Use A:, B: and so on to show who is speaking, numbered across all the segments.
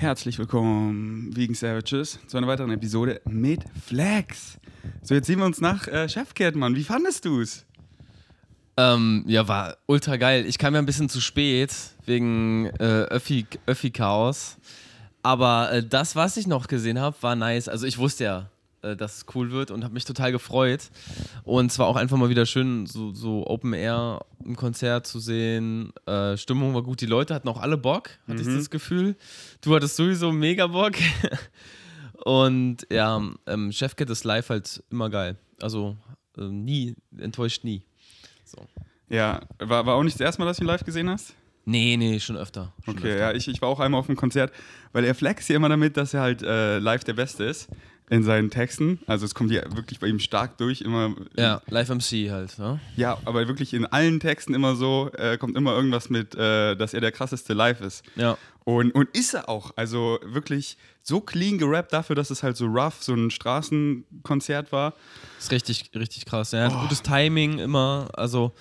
A: Herzlich willkommen, Vegan Savages, zu einer weiteren Episode mit Flex. So, jetzt sehen wir uns nach äh, Chefcat, Mann. Wie fandest du's?
B: Ähm, ja, war ultra geil. Ich kam ja ein bisschen zu spät wegen äh, Öffi, Öffi-Chaos. Aber äh, das, was ich noch gesehen habe, war nice. Also ich wusste ja, dass es cool wird und habe mich total gefreut. Und es war auch einfach mal wieder schön, so, so Open Air im Konzert zu sehen. Äh, Stimmung war gut. Die Leute hatten auch alle Bock, hatte
A: Mhm.
B: ich das Gefühl. Du hattest sowieso mega Bock. und ja, ähm, Chefcat ist live halt immer geil. Also äh, nie, enttäuscht nie. So.
A: Ja, war, war auch nicht das erste Mal, dass du ihn live gesehen hast?
B: Nee, nee, schon öfter. Schon
A: Okay,
B: öfter.
A: ja, ich, ich war auch einmal auf einem Konzert, weil er flext ja immer damit, dass er halt äh, live der Beste ist in seinen Texten. Also es kommt ja wirklich bei ihm stark durch, immer.
B: Ja, Live MC halt, ne?
A: Ja, aber wirklich in allen Texten immer so, äh, kommt immer irgendwas mit, äh, dass er der krasseste live ist.
B: Ja.
A: Und, und ist er auch. Also wirklich so clean gerappt dafür, dass es halt so rough, so ein Straßenkonzert war.
B: Ist richtig, richtig krass. Er hat
A: Oh.
B: gutes Timing immer, also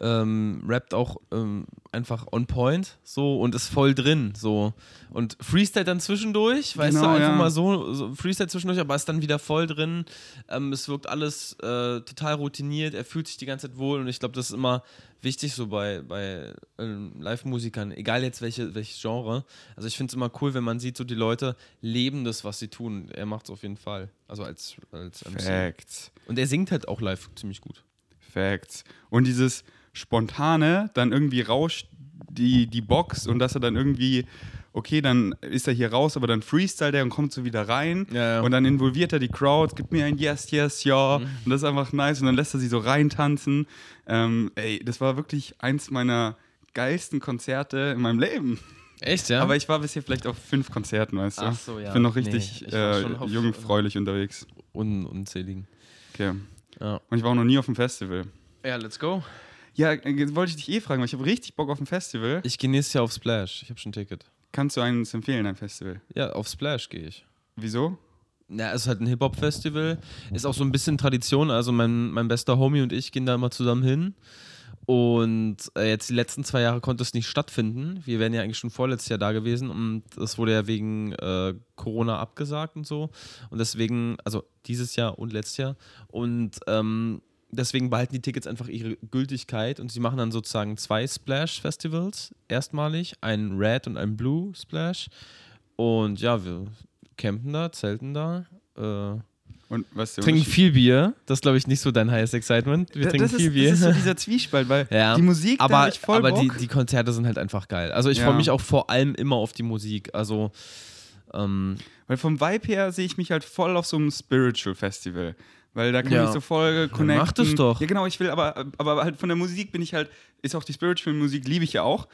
B: ähm, rappt auch ähm, einfach on point so und ist voll drin so und Freestyle dann zwischendurch, weißt
A: Genau,
B: du, einfach
A: ja.
B: mal so, so Freestyle zwischendurch, aber ist dann wieder voll drin. Ähm, es wirkt alles äh, total routiniert, er fühlt sich die ganze Zeit wohl und ich glaube, das ist immer wichtig so bei, bei ähm, Live-Musikern, egal jetzt welche, welches Genre. Also ich finde es immer cool, wenn man sieht, so die Leute leben das, was sie tun. Er macht es auf jeden Fall. Also als, als MC.
A: Facts.
B: Und er singt halt auch live ziemlich gut.
A: Facts. Und dieses spontane, dann irgendwie rauscht die, die Box und dass er dann irgendwie, okay, dann ist er hier raus, aber dann freestyle der und kommt so wieder rein.
B: Ja, ja.
A: Und dann involviert er die Crowd, gibt mir ein Yes, Yes, ja.
B: Mhm.
A: Und das ist einfach nice. Und dann lässt er sie so reintanzen. Ähm, ey, das war wirklich eins meiner geilsten Konzerte in meinem Leben.
B: Echt, ja?
A: Aber ich war bisher vielleicht auf fünf Konzerten, weißt du?
B: Ach so, ja.
A: Ich bin noch
B: Nee,
A: richtig
B: ich war
A: äh, jungfräulich unterwegs.
B: Un unzähligen.
A: Okay.
B: Ja.
A: Und ich war auch noch nie auf dem Festival.
B: Ja, let's go.
A: Ja, äh, wollte ich dich eh fragen, weil ich habe richtig Bock auf ein Festival.
B: Ich gehe nächstes Jahr auf Splash. Ich habe schon ein Ticket.
A: Kannst du eins empfehlen, ein Festival?
B: Ja, auf Splash gehe ich.
A: Wieso?
B: Ja, es ist halt ein Hip-Hop-Festival. Ist auch so ein bisschen Tradition. Also mein, mein bester Homie und ich gehen da immer zusammen hin. Und äh, jetzt die letzten zwei Jahre konnte es nicht stattfinden. Wir wären ja eigentlich schon vorletztes Jahr da gewesen und das wurde ja wegen äh, Corona abgesagt und so. Und deswegen, also dieses Jahr und letztes Jahr. Und ähm, deswegen behalten die Tickets einfach ihre Gültigkeit und sie machen dann sozusagen zwei Splash-Festivals erstmalig, ein Red und ein Blue Splash. Und ja, wir campen da, zelten da, äh,
A: Und was ist
B: trinken viel Bier. Das ist, glaube ich, nicht so dein highest excitement. Wir
A: Da-
B: trinken
A: das
B: viel
A: ist,
B: Bier.
A: Das ist so dieser Zwiespalt, weil
B: Ja,
A: die Musik,
B: aber,
A: ich voll
B: aber die,
A: Bock.
B: die Konzerte sind halt einfach geil. Also ich
A: Ja.
B: freue mich auch vor allem immer auf die Musik. Also ähm,
A: weil vom Vibe her sehe ich mich halt voll auf so einem Spiritual Festival. Weil da kann
B: Ja.
A: ich so voll connecten.
B: mach das doch.
A: Ja, genau, ich will, aber, aber halt von der Musik bin ich halt, ist auch die Spiritual Musik, liebe ich ja auch.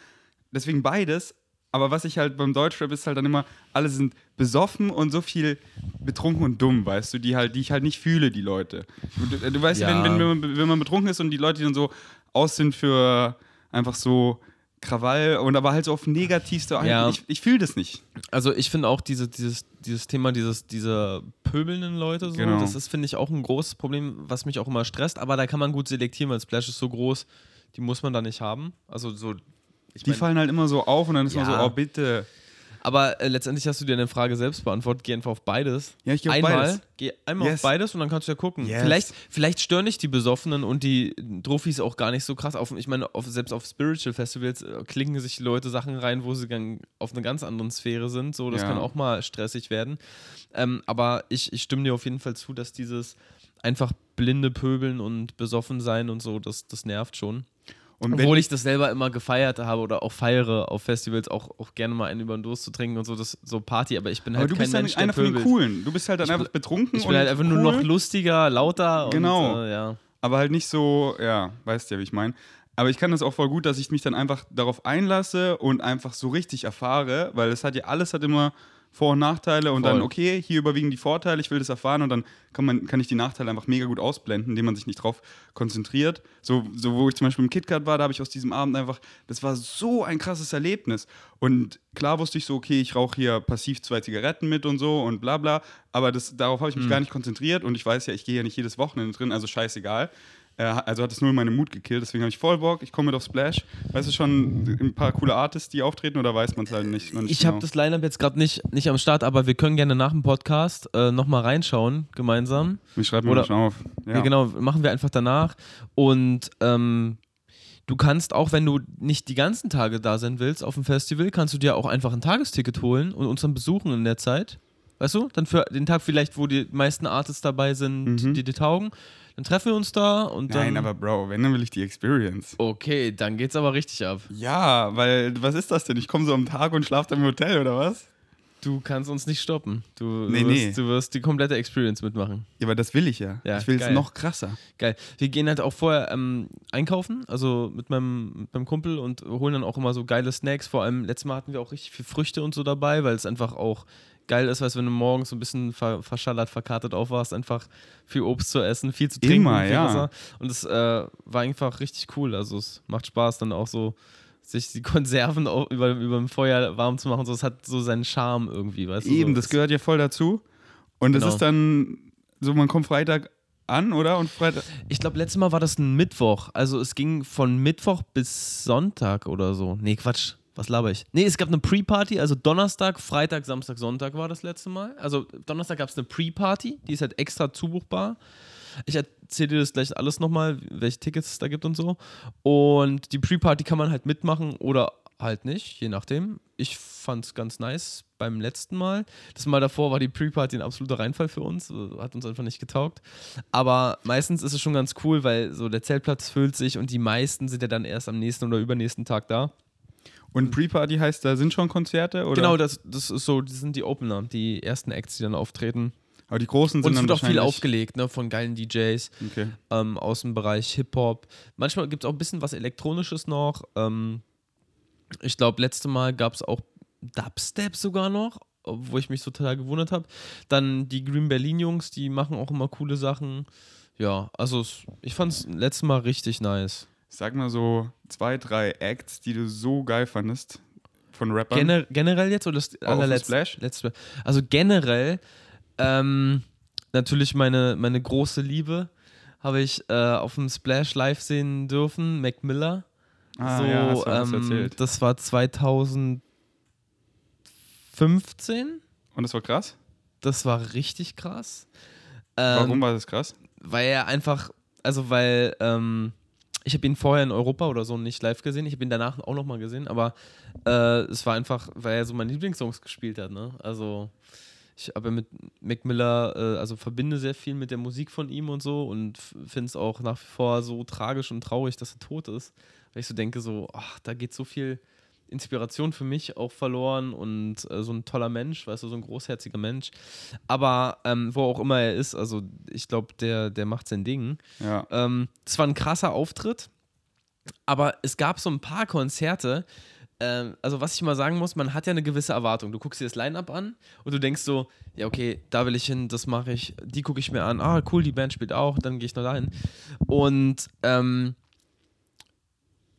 A: Deswegen beides. Aber was ich halt beim Deutschrap ist halt dann immer, alle sind besoffen und so viel betrunken und dumm, weißt du, die halt, die ich halt nicht fühle, die Leute. Du, du weißt ja, wenn, wenn, wenn, wenn man betrunken ist und die Leute, die dann so aus sind für einfach so Krawall und aber halt so auf negativste
B: Ja.
A: ich, ich fühle das nicht.
B: Also ich finde auch diese, dieses, dieses Thema, dieses, diese pöbelnden Leute, so,
A: Genau.
B: das ist, finde ich, auch ein großes Problem, was mich auch immer stresst, aber da kann man gut selektieren, weil Splash ist so groß, die muss man da nicht haben. Also so.
A: Die
B: mein-
A: fallen halt immer so auf und dann ist man
B: Ja.
A: so, oh bitte.
B: Aber äh, letztendlich hast du dir eine Frage selbst beantwortet, geh einfach auf beides.
A: Ja, ich geh auf
B: einmal,
A: beides.
B: Geh einmal
A: Yes.
B: auf beides und dann kannst du ja gucken.
A: Yes.
B: Vielleicht, vielleicht stören dich die Besoffenen und die Trophys auch gar nicht so krass auf. Ich meine, auf, selbst auf Spiritual Festivals äh, klicken sich Leute Sachen rein, wo sie dann auf einer ganz anderen Sphäre sind. So, das
A: Ja.
B: kann auch mal stressig werden. Ähm, aber ich, ich stimme dir auf jeden Fall zu, dass dieses einfach blinde Pöbeln und besoffen sein und so, das, das nervt schon.
A: Und
B: Obwohl ich das selber immer gefeiert habe oder auch feiere auf Festivals, auch, auch gerne mal einen über den Durst zu trinken und so, das so Party, aber ich bin
A: aber
B: halt
A: du
B: kein
A: bist
B: Mensch,
A: einer von den. Coolen. Du bist halt dann
B: Ich
A: einfach betrunken
B: Ich bin halt einfach nur
A: cool,
B: noch lustiger, lauter
A: Genau.
B: und äh, ja.
A: aber halt nicht so, ja, weißt ja, wie ich meine. Aber ich kann das auch voll gut, dass ich mich dann einfach darauf einlasse und einfach so richtig erfahre, weil es hat ja alles hat immer Vor- und Nachteile und dann,
B: Voll.
A: okay, hier überwiegen die Vorteile, ich will das erfahren und dann kann, man, kann ich die Nachteile einfach mega gut ausblenden, indem man sich nicht drauf konzentriert. So, so wo ich zum Beispiel im KitKat war, da habe ich aus diesem Abend einfach, das war so ein krasses Erlebnis. Und klar wusste ich so, okay, ich rauche hier passiv zwei Zigaretten mit und so und bla bla, aber das, darauf habe ich mich gar nicht konzentriert und ich weiß ja, ich gehe ja nicht jedes Wochenende drin, also scheißegal. Äh, also hat es nur meine Mut gekillt, deswegen habe ich voll Bock. Ich komme mit auf Splash. Weißt du schon ein paar coole Artists, die auftreten oder weiß man es halt nicht? nicht
B: ich habe genau? das Line-Up jetzt gerade nicht, nicht am Start, aber wir können gerne nach dem Podcast äh, nochmal reinschauen, gemeinsam.
A: Ich schreibe mir oder, schon auf.
B: Ja. ja. genau, machen wir einfach danach. Und ähm, du kannst auch, wenn du nicht die ganzen Tage da sein willst auf dem Festival, kannst du dir auch einfach ein Tagesticket holen und uns dann besuchen in der Zeit. Weißt du? Dann für den Tag vielleicht, wo die meisten Artists dabei sind, mhm. die dir taugen. Dann treffen wir uns da und dann.
A: Nein, aber Bro, wenn, dann will ich die Experience.
B: Okay, dann geht's aber richtig ab.
A: Ja, weil, was ist das denn? Ich komme so am Tag und schlafe dann im Hotel, oder was?
B: Du kannst uns nicht stoppen. Du, nee, wirst, nee. du wirst die komplette Experience mitmachen.
A: Ja, aber das will ich ja. ja ich will es noch krasser.
B: Geil. Wir gehen halt auch vorher ähm, einkaufen, also mit meinem, mit meinem Kumpel und holen dann auch immer so geile Snacks. Vor allem, letztes Mal hatten wir auch richtig viel Früchte und so dabei, weil es einfach auch geil ist, weil wenn du morgens so ein bisschen ver verschallert, verkartet aufwachst, einfach viel Obst zu essen, viel zu trinken,
A: Immer,
B: viel
A: ja.
B: Wasser. Und es äh, war einfach richtig cool. Also es macht Spaß, dann auch so sich die Konserven über, über dem Feuer warm zu machen. So, es hat so seinen Charme irgendwie, weißt
A: du? Eben,
B: so.
A: das gehört ja voll dazu. Und es genau. ist dann so, man kommt Freitag an, oder? Und Freitag.
B: Ich glaube, letztes Mal war das ein Mittwoch. Also es ging von Mittwoch bis Sonntag oder so. Nee, Quatsch. Was laber ich? Nee, es gab eine Pre-Party, also Donnerstag, Freitag, Samstag, Sonntag war das letzte Mal. Also Donnerstag gab es eine Pre-Party, die ist halt extra zubuchbar. Ich erzähle dir das gleich alles nochmal, welche Tickets es da gibt und so. Und die Pre-Party kann man halt mitmachen oder halt nicht, je nachdem. Ich fand es ganz nice beim letzten Mal. Das Mal davor war die Pre-Party ein absoluter Reinfall für uns, hat uns einfach nicht getaugt. Aber meistens ist es schon ganz cool, weil so der Zeltplatz füllt sich und die meisten sind ja dann erst am nächsten oder übernächsten Tag da.
A: Und Pre-Party heißt, da sind schon Konzerte? Oder?
B: Genau, das, das ist so, das sind die Opener, die ersten Acts, die dann auftreten.
A: Aber die großen sind
B: Und
A: es
B: wird auch viel aufgelegt, ne, von geilen DJs
A: okay.
B: ähm, aus dem Bereich Hip-Hop. Manchmal gibt es auch ein bisschen was Elektronisches noch. Ähm, ich glaube, letzte Mal gab es auch Dubstep sogar noch, wo ich mich total gewundert habe. Dann die Green Berlin Jungs, die machen auch immer coole Sachen. Ja, also ich fand es letztes Mal richtig nice.
A: Sag mal so zwei, drei Acts, die du so geil fandest von Rappern.
B: Gener generell jetzt oder das allerletzte?
A: Splash?
B: Letzte, also generell ähm, natürlich meine, meine große Liebe habe ich äh, auf dem Splash live sehen dürfen, Mac Miller.
A: Ah, so, ja, hast du ähm, erzählt.
B: Das war 2015.
A: Und das war krass?
B: Das war richtig krass.
A: Ähm, Warum war das krass?
B: Weil er einfach, also weil ähm, ich habe ihn vorher in Europa oder so nicht live gesehen. Ich habe ihn danach auch nochmal gesehen, aber äh, es war einfach, weil er so meine Lieblingssongs gespielt hat. Ne? Also ich habe mit Mac Miller, äh, also verbinde sehr viel mit der Musik von ihm und so und finde es auch nach wie vor so tragisch und traurig, dass er tot ist. Weil ich so denke, so, ach, da geht so viel Inspiration für mich auch verloren und äh, so ein toller Mensch, weißt du, so ein großherziger Mensch. Aber ähm, wo auch immer er ist, also ich glaube, der, der macht sein Ding.
A: Ja.
B: Ähm, es war ein krasser Auftritt, aber es gab so ein paar Konzerte, ähm, also was ich mal sagen muss, man hat ja eine gewisse Erwartung. Du guckst dir das Line-Up an und du denkst so, ja okay, da will ich hin, das mache ich, die gucke ich mir an, ah cool, die Band spielt auch, dann gehe ich noch dahin. Und ähm,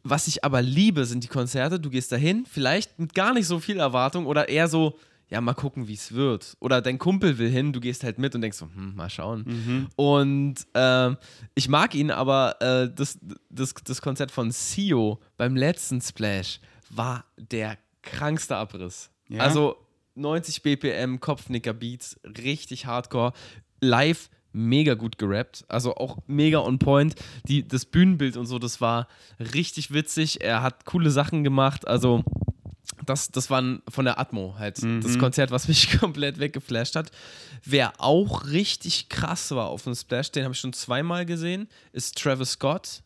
B: was ich aber liebe, sind die Konzerte. Du gehst dahin, vielleicht mit gar nicht so viel Erwartung oder eher so, ja, mal gucken, wie es wird. Oder dein Kumpel will hin, du gehst halt mit und denkst so, hm, mal schauen.
A: Mhm.
B: Und äh, ich mag ihn, aber äh, das, das, das Konzert von Sio beim letzten Splash war der krankste Abriss.
A: Ja?
B: Also 90 BPM, Kopfnicker Beats, richtig hardcore. Live mega gut gerappt, also auch mega on point. Die, das Bühnenbild und so, das war richtig witzig. Er hat coole Sachen gemacht, also das, das war von der Atmo halt mhm. das Konzert, was mich komplett weggeflasht hat. Wer auch richtig krass war auf dem Splash, den habe ich schon zweimal gesehen, ist Travis Scott.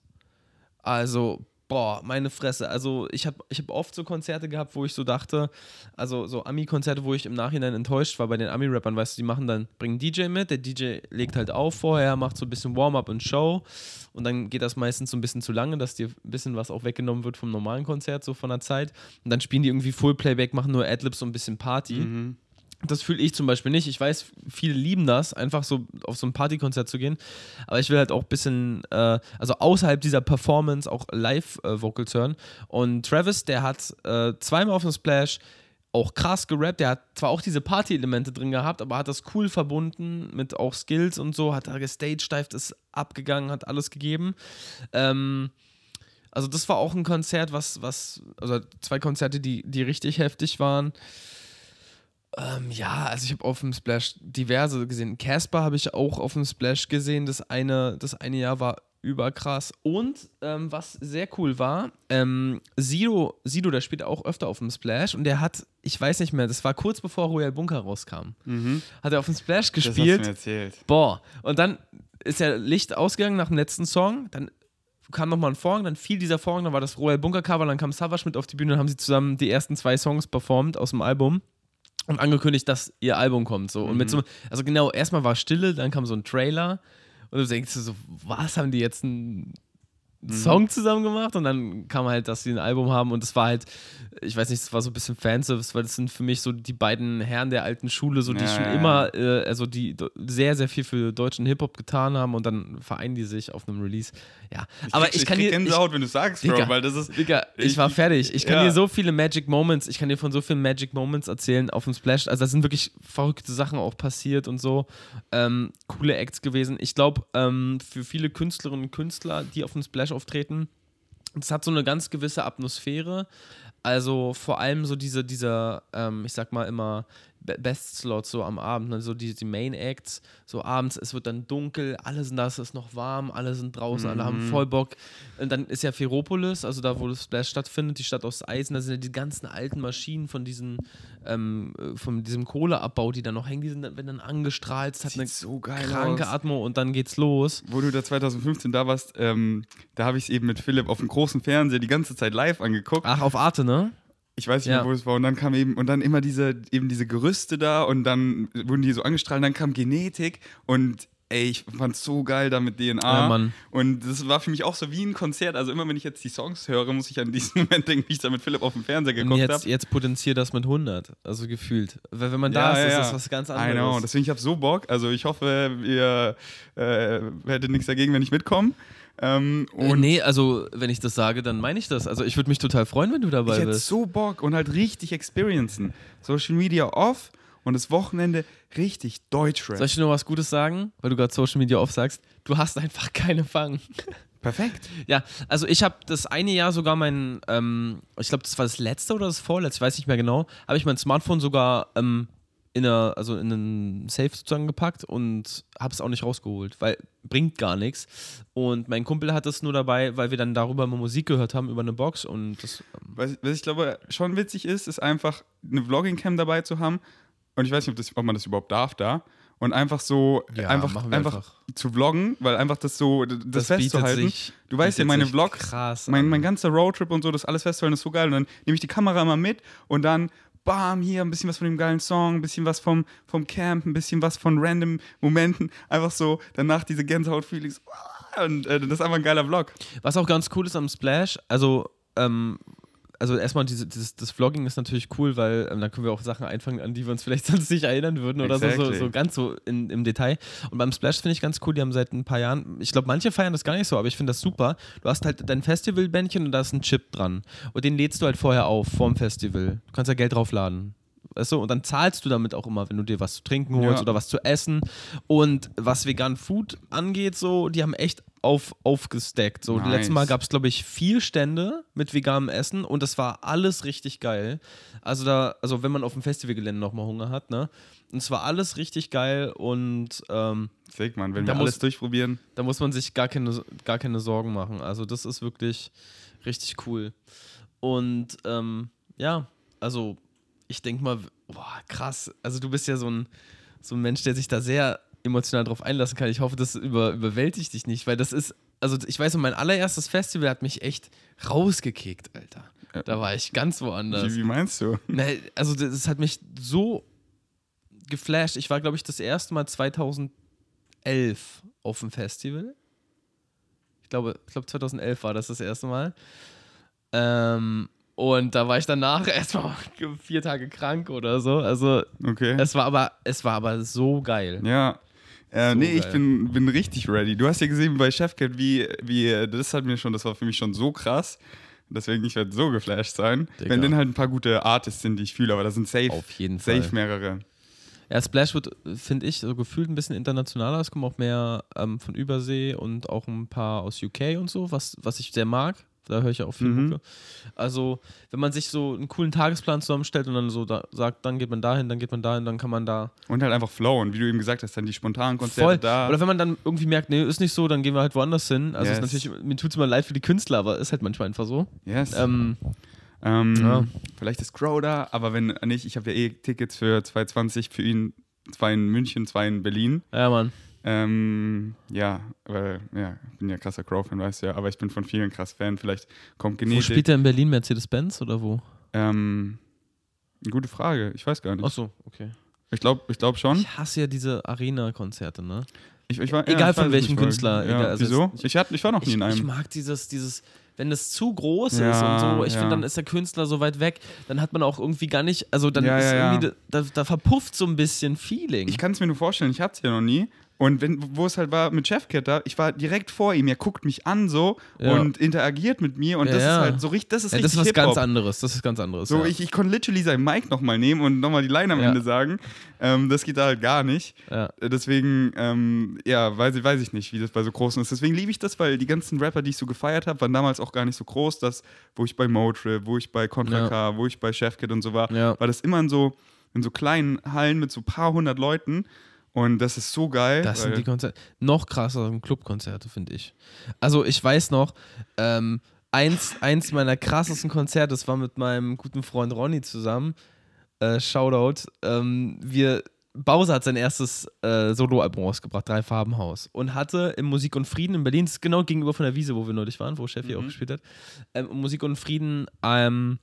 B: Also boah, meine Fresse. Also ich habe ich hab oft so Konzerte gehabt, wo ich so dachte, also so Ami-Konzerte, wo ich im Nachhinein enttäuscht war bei den Ami-Rappern, weißt du, die machen dann, bringen DJ mit, der DJ legt halt auf vorher, macht so ein bisschen Warm-up und Show und dann geht das meistens so ein bisschen zu lange, dass dir ein bisschen was auch weggenommen wird vom normalen Konzert, so von der Zeit. Und dann spielen die irgendwie Full-Playback, machen nur Adlibs und ein bisschen Party.
A: Mhm.
B: Das fühle ich zum Beispiel nicht. Ich weiß, viele lieben das, einfach so auf so ein Partykonzert zu gehen. Aber ich will halt auch ein bisschen, äh, also außerhalb dieser Performance auch Live-Vocals äh, hören. Und Travis, der hat äh, zweimal auf dem Splash auch krass gerappt. Der hat zwar auch diese Party-Elemente drin gehabt, aber hat das cool verbunden mit auch Skills und so, hat da gestagedived, ist abgegangen, hat alles gegeben. Ähm, also das war auch ein Konzert, was, was, also zwei Konzerte, die, die richtig heftig waren. Ähm, ja, also ich habe auf dem Splash diverse gesehen. Casper habe ich auch auf dem Splash gesehen. Das eine, das eine Jahr war überkrass. Und ähm, was sehr cool war, ähm, Sido, Sido, der spielt auch öfter auf dem Splash und der hat, ich weiß nicht mehr, das war kurz bevor Royal Bunker rauskam,
A: Mhm.
B: hat er auf dem Splash
A: Das hast du
B: gespielt.
A: mir erzählt.
B: Boah, und dann ist ja Licht ausgegangen nach dem letzten Song, dann kam nochmal ein Vorhang, dann fiel dieser Vorhang, dann war das Royal Bunker Cover, dann kam Savage mit auf die Bühne, dann haben sie zusammen die ersten zwei Songs performt aus dem Album und angekündigt, dass ihr Album kommt. So. Und mit so, also genau, erstmal war Stille, dann kam so ein Trailer und du denkst so, was haben die jetzt einen Song zusammen gemacht? Und dann kam halt, dass sie ein Album haben und es war halt, ich weiß nicht, es war so ein bisschen Fanservice, weil das sind für mich so die beiden Herren der alten Schule, so die
A: Ja,
B: schon
A: ja,
B: immer, äh, also die sehr, sehr viel für deutschen Hip-Hop getan haben und dann vereinen die sich auf einem Release. Ja, aber
A: krieg-
B: ich kann
A: krieg
B: dir. Ich,
A: Gänsehaut, wenn du sagst, Bro,
B: Digga,
A: weil das ist.
B: Digga, ich,
A: ich-
B: war fertig. Ich kann
A: ja.
B: dir so viele Magic Moments, ich kann dir von so vielen Magic Moments erzählen auf dem Splash. Also da sind wirklich verrückte Sachen auch passiert und so. Ähm, coole Acts gewesen. Ich glaube, ähm, für viele Künstlerinnen und Künstler, die auf dem Splash auftreten, das hat so eine ganz gewisse Atmosphäre. Also vor allem so diese, dieser, ähm, ich sag mal immer, Best-Slots so am Abend, ne? so die, die Main-Acts, so abends, es wird dann dunkel, alle sind da, es ist noch warm, alle sind draußen, alle haben voll Bock. Und dann ist ja Ferropolis, also da, wo das Splash stattfindet, die Stadt aus Eisen, da sind ja die ganzen alten Maschinen von diesen, ähm, äh, von diesem Kohleabbau, die da noch hängen, die sind dann, werden dann angestrahlt, es hat
A: Sieht
B: eine
A: so geil
B: kranke
A: aus.
B: Atmo und dann geht's los.
A: Wo du da 2015 da warst, ähm, da habe ich es eben mit Philipp auf dem großen Fernseher die ganze Zeit live angeguckt.
B: Ach, auf Arte, ne?
A: Ich weiß nicht
B: Ja.
A: mehr, wo es war. Und dann kam eben, und dann immer diese, eben diese Gerüste da und dann wurden die so angestrahlt, und dann kam Genetik und ey, ich fand's so geil da mit DNA.
B: Ja, Mann.
A: Und das war für mich auch so wie ein Konzert. Also immer wenn ich jetzt die Songs höre, muss ich an diesen Moment denken, wie ich da mit Philipp auf dem Fernseher geguckt
B: jetzt,
A: habe.
B: jetzt potenziert das mit 100, also gefühlt. Weil wenn man da ist, ist das was ganz anderes.
A: I know. Deswegen, ich habe so Bock. Also ich hoffe, ihr äh, hättet nichts dagegen, wenn ich mitkomme. Ähm,
B: Äh, nee, also wenn ich das sage, dann meine ich das. Also ich würde mich total freuen, wenn du
A: ich
B: dabei
A: hätte
B: bist.
A: so Bock und halt richtig experiencen. Social Media off und das Wochenende richtig Deutschrap.
B: Soll ich dir noch was Gutes sagen? Weil du gerade Social Media off sagst. Du hast einfach keine Fang.
A: Perfekt.
B: Ja, also ich habe das eine Jahr sogar mein, ähm, ich glaube, das war das letzte oder das vorletzte, ich weiß nicht mehr genau, habe ich mein Smartphone sogar ähm, in, einer, also in einen Safe sozusagen gepackt und habe es auch nicht rausgeholt, weil bringt gar nichts. Und mein Kumpel hat es nur dabei, weil wir dann darüber mal Musik gehört haben über eine Box und das ähm,
A: Was, was ich glaube schon witzig ist, ist einfach eine Vlogging-Cam dabei zu haben. Und ich weiß nicht, ob, das, ob man das überhaupt darf da. Und einfach so,
B: Ja,
A: einfach, einfach,
B: einfach.
A: zu vloggen, weil einfach das so, das,
B: Das
A: festzuhalten.
B: sich-
A: du weißt ja, meine Vlogs, mein, mein ganzer Roadtrip und so, das alles festzuhalten ist so geil. Und dann nehme ich die Kamera immer mit und dann, bam, hier ein bisschen was von dem geilen Song, ein bisschen was vom, vom Camp, ein bisschen was von random Momenten. Einfach so, danach diese Gänsehaut-Feelings. Und äh, das ist einfach ein geiler Vlog.
B: Was auch ganz cool ist am Splash, also, ähm, also erstmal diese, dieses, das Vlogging ist natürlich cool, weil ähm, dann können wir auch Sachen einfangen, an die wir uns vielleicht sonst nicht erinnern würden oder so, so,
A: Exactly.
B: so ganz so in, im Detail. Und beim Splash finde ich ganz cool, die haben seit ein paar Jahren, ich glaube, manche feiern das gar nicht so, aber ich finde das super. Du hast halt dein Festivalbändchen und da ist ein Chip dran. Und den lädst du halt vorher auf, vorm Festival. Du kannst ja Geld draufladen. Weißt du? Und dann zahlst du damit auch immer, wenn du dir was zu trinken holst
A: Ja.
B: oder was zu essen. Und was vegan Food angeht, so, die haben echt auf, aufgesteckt. So,
A: Nice.
B: letztes Mal gab es, glaube ich, vier Stände mit veganem Essen und das war alles richtig geil. Also da, also wenn man auf dem Festivalgelände nochmal Hunger hat, ne? Und es war alles richtig geil und ähm,
A: Sick, Mann. Wenn wir
B: muss-
A: alles durchprobieren.
B: da muss man sich gar keine, gar keine Sorgen machen. Also das ist wirklich richtig cool. Und ähm, ja, also ich denke mal, boah, krass. Also du bist ja so ein, so ein Mensch, der sich da sehr emotional drauf einlassen kann. Ich hoffe, das über, überwältigt dich nicht, weil das ist, also ich weiß, mein allererstes Festival hat mich echt rausgekickt, Alter. Da war ich ganz woanders.
A: Wie, wie meinst du?
B: Also das, das hat mich so geflasht. Ich war, glaube ich, das erste Mal 2011 auf dem Festival. Ich glaube, ich glaube 2011 war das das erste Mal. Ähm, und da war ich danach erstmal vier Tage krank oder so. Also
A: Okay.
B: es war aber, es war aber so geil.
A: Ja. Äh,
B: So
A: nee, ich
B: geil.
A: bin, bin richtig ready. Du hast ja gesehen bei Chefcat, wie, wie, das hat mir schon, das war für mich schon so krass. Deswegen, ich werde so geflasht sein.
B: Digga.
A: Wenn dann halt ein paar gute Artists sind, die ich fühle, aber da sind safe,
B: Auf jeden
A: safe
B: Fall.
A: mehrere.
B: Ja, Splash wird, finde ich, so gefühlt ein bisschen internationaler. Es kommen auch mehr ähm, von Übersee und auch ein paar aus UK und so, was, was ich sehr mag. Da höre ich ja auch viel
A: Mhm.
B: Mucke. Also, wenn man sich so einen coolen Tagesplan zusammenstellt und dann so da, sagt, dann geht man dahin, dann geht man dahin, dann kann man da
A: Und halt einfach flowen, wie du eben gesagt hast, dann die spontanen Konzerte
B: voll.
A: da.
B: Oder wenn man dann irgendwie merkt, nee, ist nicht so, dann gehen wir halt woanders hin. Also,
A: Yes.
B: natürlich, mir tut es immer leid für die Künstler, aber ist halt manchmal einfach so.
A: yes.
B: Ähm,
A: Ähm,
B: Ja.
A: Vielleicht ist Crow da, aber wenn nicht, ich habe ja eh Tickets für 220 für ihn, zwei in München, zwei in Berlin.
B: ja, Mann.
A: Ähm, ja, weil, ja, ich bin ja krasser Crow-Fan, weißt du ja, aber ich bin von vielen krass Fan. Vielleicht kommt
B: Wo
A: Genetik.
B: spielt er in Berlin? Mercedes-Benz oder wo?
A: Ähm, eine gute Frage, ich weiß gar nicht.
B: Ach so, okay.
A: Ich glaube ich glaub schon.
B: Ich hasse ja diese Arena-Konzerte, ne?
A: Ich, ich war,
B: Egal
A: ich
B: von welchem Künstler,
A: Ja,
B: egal, also
A: wieso? Ich, hatte, ich war noch nie
B: Ich,
A: in
B: ich
A: einem.
B: mag dieses, dieses, wenn es zu groß ist
A: Ja,
B: und so, ich
A: ja.
B: finde, dann ist der Künstler so weit weg, dann hat man auch irgendwie gar nicht, also dann
A: Ja,
B: ist irgendwie, da, da verpufft so ein bisschen Feeling.
A: Ich kann es mir nur vorstellen, ich hatte es ja noch nie. Und wenn, wo es halt war mit Chefcat da, ich war direkt vor ihm, er guckt mich an so
B: Ja.
A: und interagiert mit mir und
B: Ja,
A: das ist halt so richtig, das ist
B: ja, das
A: richtig
B: ist was ganz anderes, das ist ganz anderes.
A: So, ich, ich konnte literally sein Mic nochmal nehmen und nochmal die Line am. Ende sagen. Ähm, das geht da halt gar nicht. Äh, Deswegen, ähm, ja, weiß ich, weiß ich nicht, wie das bei so großen ist. Deswegen liebe ich das, weil die ganzen Rapper, die ich so gefeiert habe, waren damals auch gar nicht so groß. Das, wo ich bei Motrip, wo ich bei Contra. K, wo ich bei Chefkit und so war,
B: Ja.
A: war das immer in so, in so kleinen Hallen mit so paar hundert Leuten. Und das ist so geil.
B: Das sind die Konzerte. Noch krasser sind Clubkonzerte, finde ich. Also, ich weiß noch, ähm, eins, eins meiner krassesten Konzerte, das war mit meinem guten Freund Ronny zusammen. Äh, Shoutout. Ähm, wir, Bowser hat sein erstes äh, Soloalbum rausgebracht, Drei Farbenhaus. Und hatte im Musik und Frieden in Berlin, das ist genau gegenüber von der Wiese, wo wir neulich waren, wo Chef hier
A: Mhm.
B: auch gespielt hat, ähm, im Musik und Frieden ähm,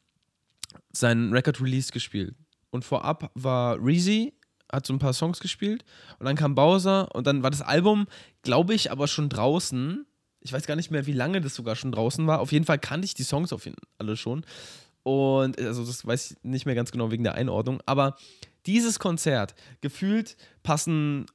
B: sein Record-Release gespielt. Und vorab war Reezy, hat so ein paar Songs gespielt und dann kam Bowser und dann war das Album, glaube ich, aber schon draußen. Ich weiß gar nicht mehr, wie lange das sogar schon draußen war. Auf jeden Fall kannte ich die Songs auf jeden alle schon. Und also das weiß ich nicht mehr ganz genau wegen der Einordnung. Aber dieses Konzert, gefühlt passen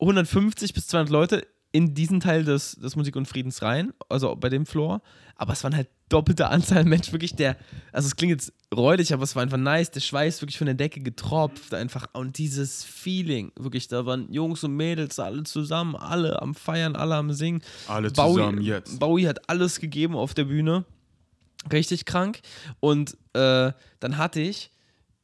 B: 150 bis 200 Leute in diesen Teil des, des Musik und Friedens rein, also bei dem Floor. Aber es waren halt doppelte Anzahl Menschen, wirklich der, also es klingt jetzt räudig, aber es war einfach nice, der Schweiß wirklich von der Decke getropft, einfach und dieses Feeling, wirklich, da waren Jungs und Mädels alle zusammen, alle am Feiern, alle am Singen.
A: Alle zusammen jetzt.
B: Bowie hat alles gegeben auf der Bühne, richtig krank und äh, dann hatte ich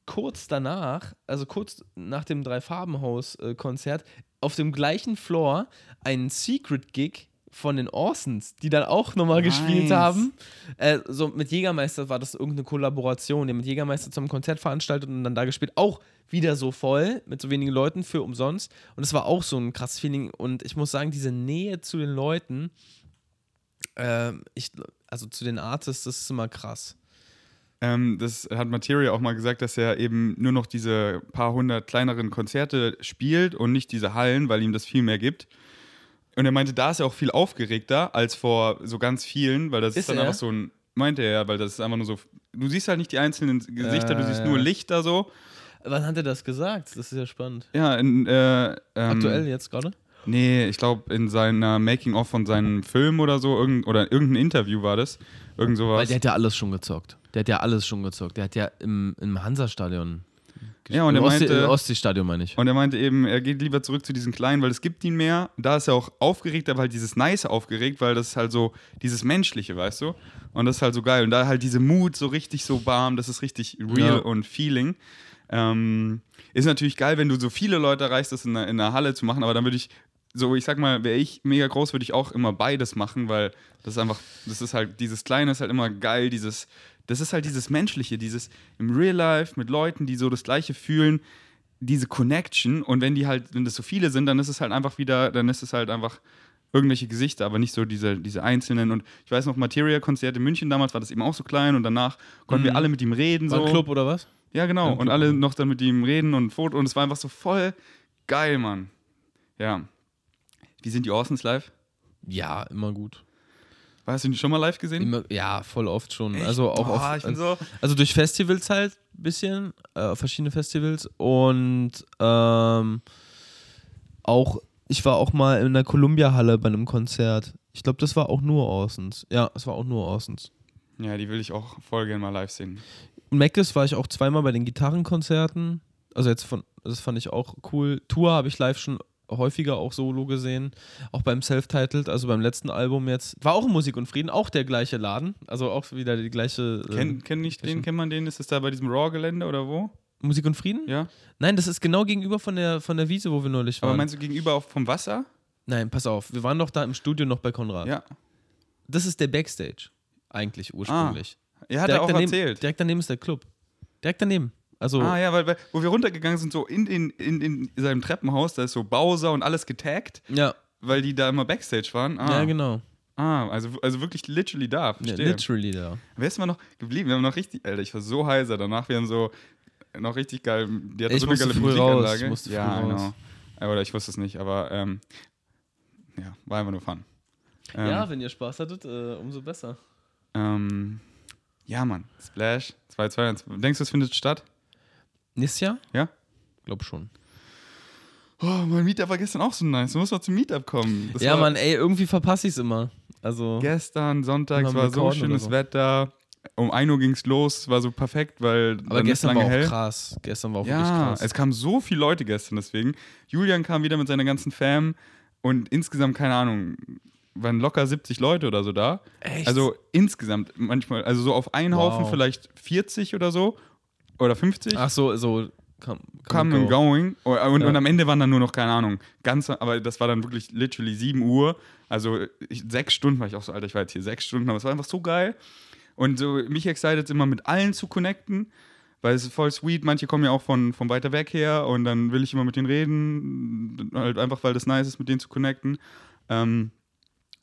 B: kurz danach, also kurz nach dem Drei-Farben-Haus-Konzert, auf dem gleichen Floor einen Secret-Gig von den Orsons, die dann auch nochmal
A: Nice.
B: gespielt haben. Äh, so mit Jägermeister war das irgendeine Kollaboration. Die mit Jägermeister zum Konzert veranstaltet und dann da gespielt. Auch wieder so voll, mit so wenigen Leuten für umsonst. Und es war auch so ein krasses Feeling. Und ich muss sagen, diese Nähe zu den Leuten, ähm, ich, also zu den Artists, das ist immer krass.
A: Ähm, das hat Materia auch mal gesagt, dass er eben nur noch diese paar hundert kleineren Konzerte spielt und nicht diese Hallen, weil ihm das viel mehr gibt. Und er meinte, da ist er auch viel aufgeregter als vor so ganz vielen, weil das ist,
B: Ist
A: dann
B: er?
A: einfach so ein, meinte er ja, weil das ist einfach nur so, du siehst halt nicht die einzelnen Gesichter, du
B: Ja,
A: siehst
B: ja.
A: nur Lichter so.
B: Wann hat er das gesagt? Das ist ja spannend.
A: Ja, in, äh, ähm,
B: Aktuell jetzt gerade?
A: Nee, ich glaube in seiner Making-of von seinem Film oder so, irgend, oder irgendein Interview war das. Irgend
B: Weil
A: sowas.
B: der hat ja alles schon gezockt. Der hat ja alles schon gezockt. Der hat ja im, im Hansa-Stadion.
A: Ja, und er
B: Ostsee-
A: meinte-
B: Ostsee-Stadion meine ich.
A: Und er meinte eben, er geht lieber zurück zu diesen kleinen, weil es gibt ihn mehr. Da ist er auch aufgeregt, aber halt dieses Nice aufgeregt, weil das ist halt so dieses Menschliche, weißt du? Und das ist halt so geil. Und da halt diese Mut so richtig so warm, das ist richtig real
B: Ja.
A: und Feeling. Ähm, ist natürlich geil, wenn du so viele Leute erreichst, das in einer, in einer Halle zu machen, aber dann würde ich, so ich sag mal, wäre ich mega groß, würde ich auch immer beides machen, weil das ist einfach, das ist halt, dieses Kleine ist halt immer geil, dieses, das ist halt dieses Menschliche, dieses im Real Life mit Leuten, die so das Gleiche fühlen, diese Connection und wenn die halt, wenn das so viele sind, dann ist es halt einfach wieder, dann ist es halt einfach irgendwelche Gesichter, aber nicht so diese, diese einzelnen und ich weiß noch, Materia-Konzert in München damals war das eben auch so klein und danach konnten wir
B: Mhm.
A: alle mit ihm reden.
B: War
A: so.
B: ein Club oder was?
A: Ja, genau. Und alle noch dann mit ihm reden und Foto. Und es war einfach so voll geil, Mann. Ja. Wie sind die Orsons live?
B: Ja, immer gut.
A: Hast du die schon mal live gesehen?
B: Immer, ja, voll oft schon.
A: Echt?
B: Also auch
A: Boah,
B: auf,
A: bin so.
B: also durch Festivals halt ein bisschen, äh, verschiedene Festivals und ähm, auch, ich war auch mal in der Columbia Halle bei einem Konzert. Ich glaube, das war auch nur Orsons. Ja, es war auch nur Orsons.
A: Ja, die will ich auch voll gerne mal live sehen.
B: Meckes war ich auch zweimal bei den Gitarrenkonzerten. Also jetzt von, das fand ich auch cool. Tour habe ich live schon häufiger auch solo gesehen. Auch beim Self-Titled, also beim letzten Album jetzt. War auch Musik und Frieden, auch der gleiche Laden. Also auch wieder die gleiche. äh,
A: Kennt kenn nicht den, kennt man den? Ist das da bei diesem Raw-Gelände oder wo?
B: Musik und Frieden?
A: Ja.
B: Nein, das ist genau gegenüber von der, von der Wiese, wo wir neulich waren.
A: Aber meinst du gegenüber auch vom Wasser?
B: Nein, pass auf. Wir waren doch da im Studio noch bei Konrad.
A: Ja.
B: Das ist der Backstage. Eigentlich ursprünglich.
A: Er hat er auch
B: daneben,
A: erzählt.
B: Direkt daneben ist der Club. Direkt daneben. Also,
A: Ah ja, weil, weil wo wir runtergegangen sind, so in, in, in, in seinem Treppenhaus, da ist so Bowser und alles getaggt,
B: ja,
A: weil die da immer Backstage waren. Ah,
B: ja, genau.
A: ah also, also wirklich literally da.
B: Ja,
A: Verstehe.
B: literally da.
A: Wer ist mal noch geblieben? Wir haben noch richtig, Alter, ich war so heiser danach. Wir haben so noch richtig geil. Die hatte
B: Ich
A: so eine geile Musikanlage.
B: raus, ich musste
A: ja, genau. Ja, Oder ich wusste es nicht, aber ähm, ja, war einfach nur Fun. Ähm,
B: ja, wenn ihr Spaß hattet, äh, umso besser.
A: ähm, ja, Mann. Splash 221. Denkst du, es findet statt?
B: Nächstes Jahr?
A: Ja?
B: Glaub schon.
A: Oh, mein Meetup war gestern auch so nice. Du musst doch zum Meetup kommen. Das
B: ja, Mann, ey, irgendwie verpasse ich es immer. Also,
A: Gestern, Sonntag,
B: Immer
A: es
B: am
A: war so schönes
B: so.
A: Wetter. Um 1 Uhr ging es los, war so perfekt, weil
B: aber gestern war auch
A: hell.
B: krass. Gestern war auch wirklich
A: Ja,
B: krass.
A: es kamen so viele Leute gestern deswegen. Julian kam wieder mit seiner ganzen Fam und insgesamt, keine Ahnung, waren locker 70 Leute oder so da.
B: Echt?
A: Also insgesamt manchmal, also so auf einen Haufen
B: Wow.
A: vielleicht 40 oder so oder 50.
B: Ach so, so. Come,
A: Come and going. Und, und,
B: Ja.
A: und am Ende waren dann nur noch, keine Ahnung, ganz, aber das war dann wirklich literally 7 Uhr. Also ich, sechs Stunden war ich auch so, Alter, ich war jetzt hier sechs Stunden, aber es war einfach so geil. Und so, mich excited immer mit allen zu connecten, weil es ist voll sweet. Manche kommen ja auch von, von weiter weg her und dann will ich immer mit denen reden, halt einfach, weil das nice ist, mit denen zu connecten. Ähm,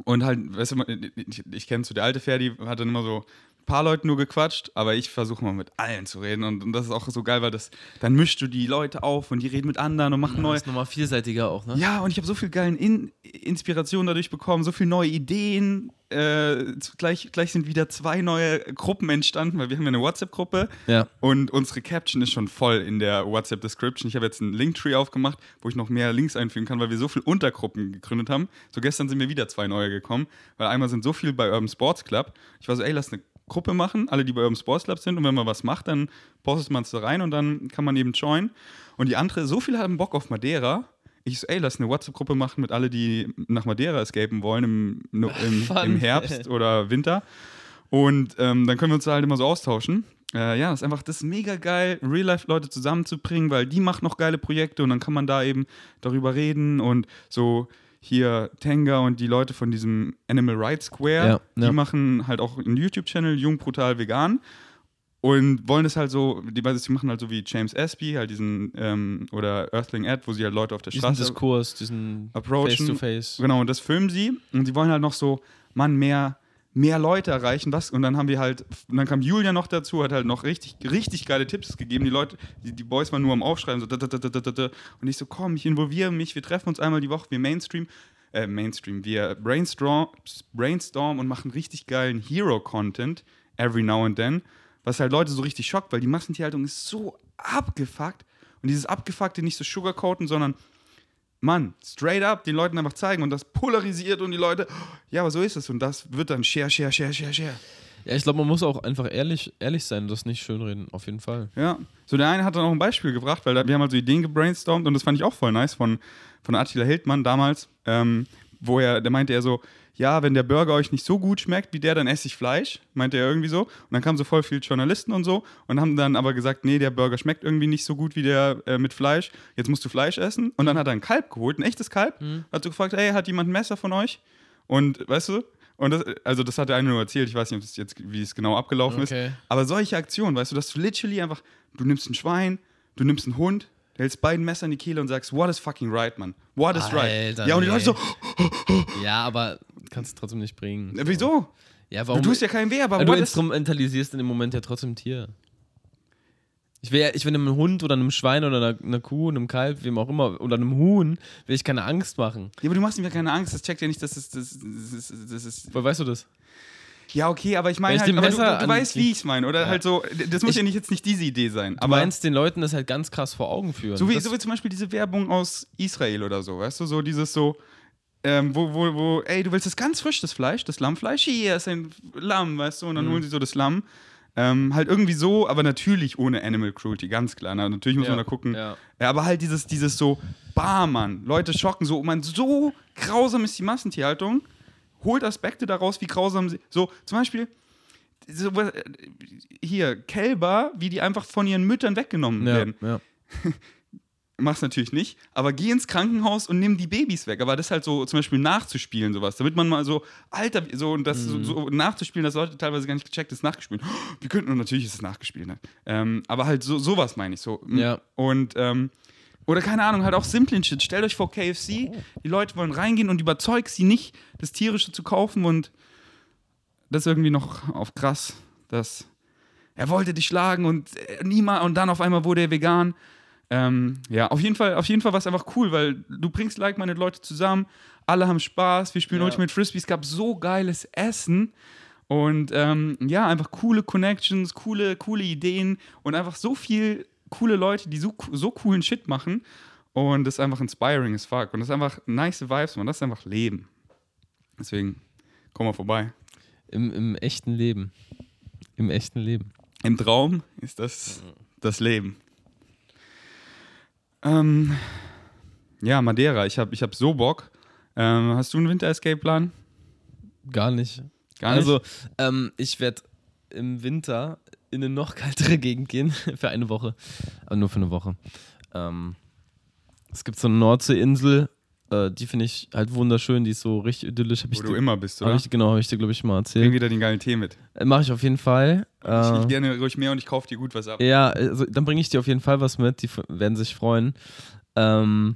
A: und halt, weißt du, ich, ich kenne so, der alte Ferdi hat dann immer so paar Leuten nur gequatscht, aber ich versuche mal mit allen zu reden und, und das ist auch so geil, weil das, dann mischst du die Leute auf und die reden mit anderen und machen
B: Das
A: neue.
B: ist nochmal vielseitiger auch, ne?
A: Ja, und ich habe so viel geilen In Inspiration dadurch bekommen, so viele neue Ideen. Äh, gleich, gleich sind wieder zwei neue Gruppen entstanden, weil wir haben ja eine WhatsApp-Gruppe
B: Ja.
A: und unsere Caption ist schon voll in der WhatsApp-Description. Ich habe jetzt einen Linktree aufgemacht, wo ich noch mehr Links einfügen kann, weil wir so viele Untergruppen gegründet haben. So gestern sind mir wieder zwei neue gekommen, weil einmal sind so viel bei Urban Sports Club. Ich war so, ey, lass eine Gruppe machen, alle, die bei Urban Sports Club sind und wenn man was macht, dann postet man es da rein und dann kann man eben joinen. Und die andere, so viele haben Bock auf Madeira. Ich so, ey, lass eine WhatsApp-Gruppe machen mit alle, die nach Madeira escapen wollen im, im, im Herbst oder Winter. Und ähm, dann können wir uns da halt immer so austauschen. Äh, ja, das ist einfach, das ist mega geil, Real-Life-Leute zusammenzubringen, weil die machen noch geile Projekte und dann kann man da eben darüber reden und so hier Tenga und die Leute von diesem Animal Rights Square,
B: Ja,
A: die
B: ja.
A: machen halt auch einen YouTube-Channel, Jung, Brutal, Vegan und wollen das halt so, die, die machen halt so wie James Espy, halt diesen, ähm, oder Earthling Ad, wo sie halt Leute auf der
B: Diesen
A: Straße
B: Diskurs, diesen
A: approachen.
B: Face-to-Face.
A: Genau, und das filmen sie und sie wollen halt noch so, Mann, mehr, mehr Leute erreichen, was? Und dann haben wir halt, und dann kam Julia noch dazu, hat halt noch richtig, richtig geile Tipps gegeben. Die Leute, die, die Boys waren nur am Aufschreiben, so da, da, da, da, da, da. Und ich so, komm, ich involviere mich, wir treffen uns einmal die Woche, wir Mainstream, äh, Mainstream, wir brainstorm, brainstorm und machen richtig geilen Hero-Content every now and then, was halt Leute so richtig schockt, weil die Massentierhaltung ist so abgefuckt und dieses Abgefuckte nicht so sugarcoaten, sondern Mann, straight up den Leuten einfach zeigen und das polarisiert und die Leute, ja, aber so ist es und das wird dann share, share, share, share, share.
B: Ja, ich glaube, man muss auch einfach ehrlich, ehrlich sein und das nicht schönreden, auf jeden Fall.
A: Ja, so der eine hat dann auch ein Beispiel gebracht, weil wir haben halt so Ideen gebrainstormt und das fand ich auch voll nice von, von Attila Hildmann damals, ähm, wo er, der meinte er so, ja, wenn der Burger euch nicht so gut schmeckt wie der, dann esse ich Fleisch, meinte er irgendwie so. Und dann kamen so voll viele Journalisten und so und haben dann aber gesagt, nee, der Burger schmeckt irgendwie nicht so gut wie der äh, mit Fleisch, jetzt musst du Fleisch essen. Und dann hat er ein Kalb geholt, ein echtes Kalb, hat so gefragt, ey, hat jemand ein Messer von euch? Und weißt du, und das, also das hat der eine nur erzählt, ich weiß nicht, ob das jetzt, wie es genau abgelaufen
B: Okay.
A: ist. Aber solche Aktionen, weißt du, dass du literally einfach, du nimmst ein Schwein, du nimmst einen Hund, du hältst beiden Messer in die Kehle und sagst, what is fucking right, man? What is right?
B: Alter,
A: Ja, und die
B: nee.
A: Leute so,
B: Ja, aber kannst du trotzdem nicht bringen.
A: "Äh, wieso?
B: Ja,
A: Du
B: warum?
A: tust ja keinen weh, aber
B: Weil du instrumentalisierst in dem Moment ja trotzdem Tier. Ich will, ja- ich will einem Hund oder einem Schwein oder einer, einer Kuh, einem Kalb, wem auch immer, oder einem Huhn, will ich keine Angst machen.
A: ja, aber du machst ihm ja keine Angst, das checkt ja nicht, dass es, das, das, das,
B: Woher weißt du das?
A: Ja, okay, aber ich meine halt, aber du, du, du weißt, wie ich es meine, oder
B: Ja.
A: halt so, das muss
B: Ich-
A: ja nicht, jetzt nicht diese Idee sein,
B: Du
A: aber
B: meinst den Leuten das halt ganz krass vor Augen führen.
A: so wie, so wie zum Beispiel diese Werbung aus Israel oder so, weißt du, so dieses so, ähm, wo, wo, wo, ey, du willst das ganz frisch, das Fleisch, das Lammfleisch? Hier ist ein Lamm, weißt du? Und dann
B: Mhm.
A: holen sie so das Lamm. Ähm, halt irgendwie so, aber natürlich ohne Animal Cruelty, ganz klar. Na, natürlich muss
B: Ja,
A: man da gucken.
B: ja.
A: Ja, aber halt dieses, dieses so, bah, Mann, Leute schocken so, man, so grausam ist die Massentierhaltung. Holt Aspekte daraus, wie grausam sie, so, zum Beispiel, so, was- hier, Kälber, wie die einfach von ihren Müttern weggenommen
B: Ja,
A: werden.
B: ja.
A: Mach's natürlich nicht, aber geh ins Krankenhaus und nimm die Babys weg. Aber das halt so zum Beispiel nachzuspielen, sowas, damit man mal so, Alter, so und das so, so nachzuspielen, dass Leute teilweise gar nicht gecheckt ist, nachgespielt. Wir könnten, und natürlich ist es nachgespielt, ne? ähm, aber halt so sowas meine ich so.
B: Ja.
A: Und, ähm, oder keine Ahnung, halt auch simplen Shit. Stellt euch vor KFC, die Leute wollen reingehen und überzeugt sie nicht, das Tierische zu kaufen und das irgendwie noch auf krass, dass er wollte dich schlagen und äh, niemand und dann auf einmal wurde er vegan. Ähm, ja, auf jeden Fall, auf jeden Fall war es einfach cool, weil du bringst like-minded Leute zusammen, alle haben Spaß, wir spielen
B: Ja.
A: Ultimate Frisbee, es gab so geiles Essen und ähm, ja, einfach coole Connections, coole, coole Ideen und einfach so viel coole Leute, die so, so coolen Shit machen und das ist einfach inspiring as fuck und das ist einfach nice Vibes, man, das ist einfach Leben. Deswegen, komm mal vorbei.
B: Im, Im echten Leben. Im echten Leben.
A: Im Traum ist das das Leben. Ähm, ja, Madeira, ich habe ich hab so Bock. Ähm, hast du einen Winter-Escape-Plan?
B: Gar nicht.
A: Gar nicht?
B: Also, ähm, ich werde im Winter in eine noch kältere Gegend gehen für eine Woche. Aber nur für eine Woche. Ähm, es gibt so eine Nordseeinsel, äh, die finde ich halt wunderschön, die ist so richtig idyllisch. Hab ich
A: Wo
B: dir-
A: du immer bist,
B: hab
A: oder?
B: ich, genau, habe ich dir, glaube ich, mal
A: Bring
B: erzählt.
A: wieder den geilen Tee mit.
B: Äh, Mache ich auf jeden Fall.
A: Ich,
B: Äh,
A: ich gerne ruhig mehr und ich kaufe dir gut was ab.
B: Ja, also dann bringe ich dir auf jeden Fall was mit. Die werden sich freuen. Ähm,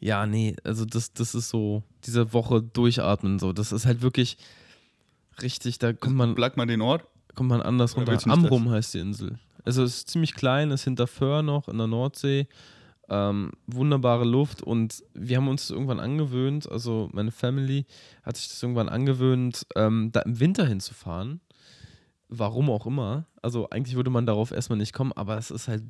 B: ja, nee, also das, das ist so, diese Woche durchatmen, so. Das ist halt wirklich richtig, da kommt man,
A: Plug mal den Ort.
B: Kommt man anders runter. Amrum heißt die Insel. Also es ist ziemlich klein, ist hinter Föhr noch in der Nordsee. Ähm, wunderbare Luft und wir haben uns das irgendwann angewöhnt, also meine Family hat sich das irgendwann angewöhnt, ähm, da im Winter hinzufahren. Warum auch immer. Also eigentlich würde man darauf erstmal nicht kommen, aber es ist halt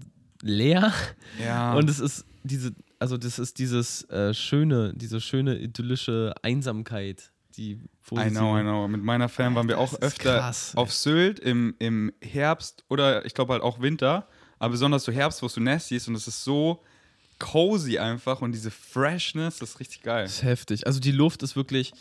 B: leer
A: Ja.
B: und es ist diese, also das ist dieses äh, schöne, diese schöne idyllische Einsamkeit, die wo
A: I know, I know. Mit meiner Fam waren wir
B: Das
A: auch öfter
B: krass,
A: auf Sylt im, im Herbst oder ich glaube halt auch Winter, aber besonders so Herbst, wo es so nasty ist und es ist so cozy einfach und diese Freshness, das ist richtig geil.
B: Das ist heftig. Also die Luft ist wirklich,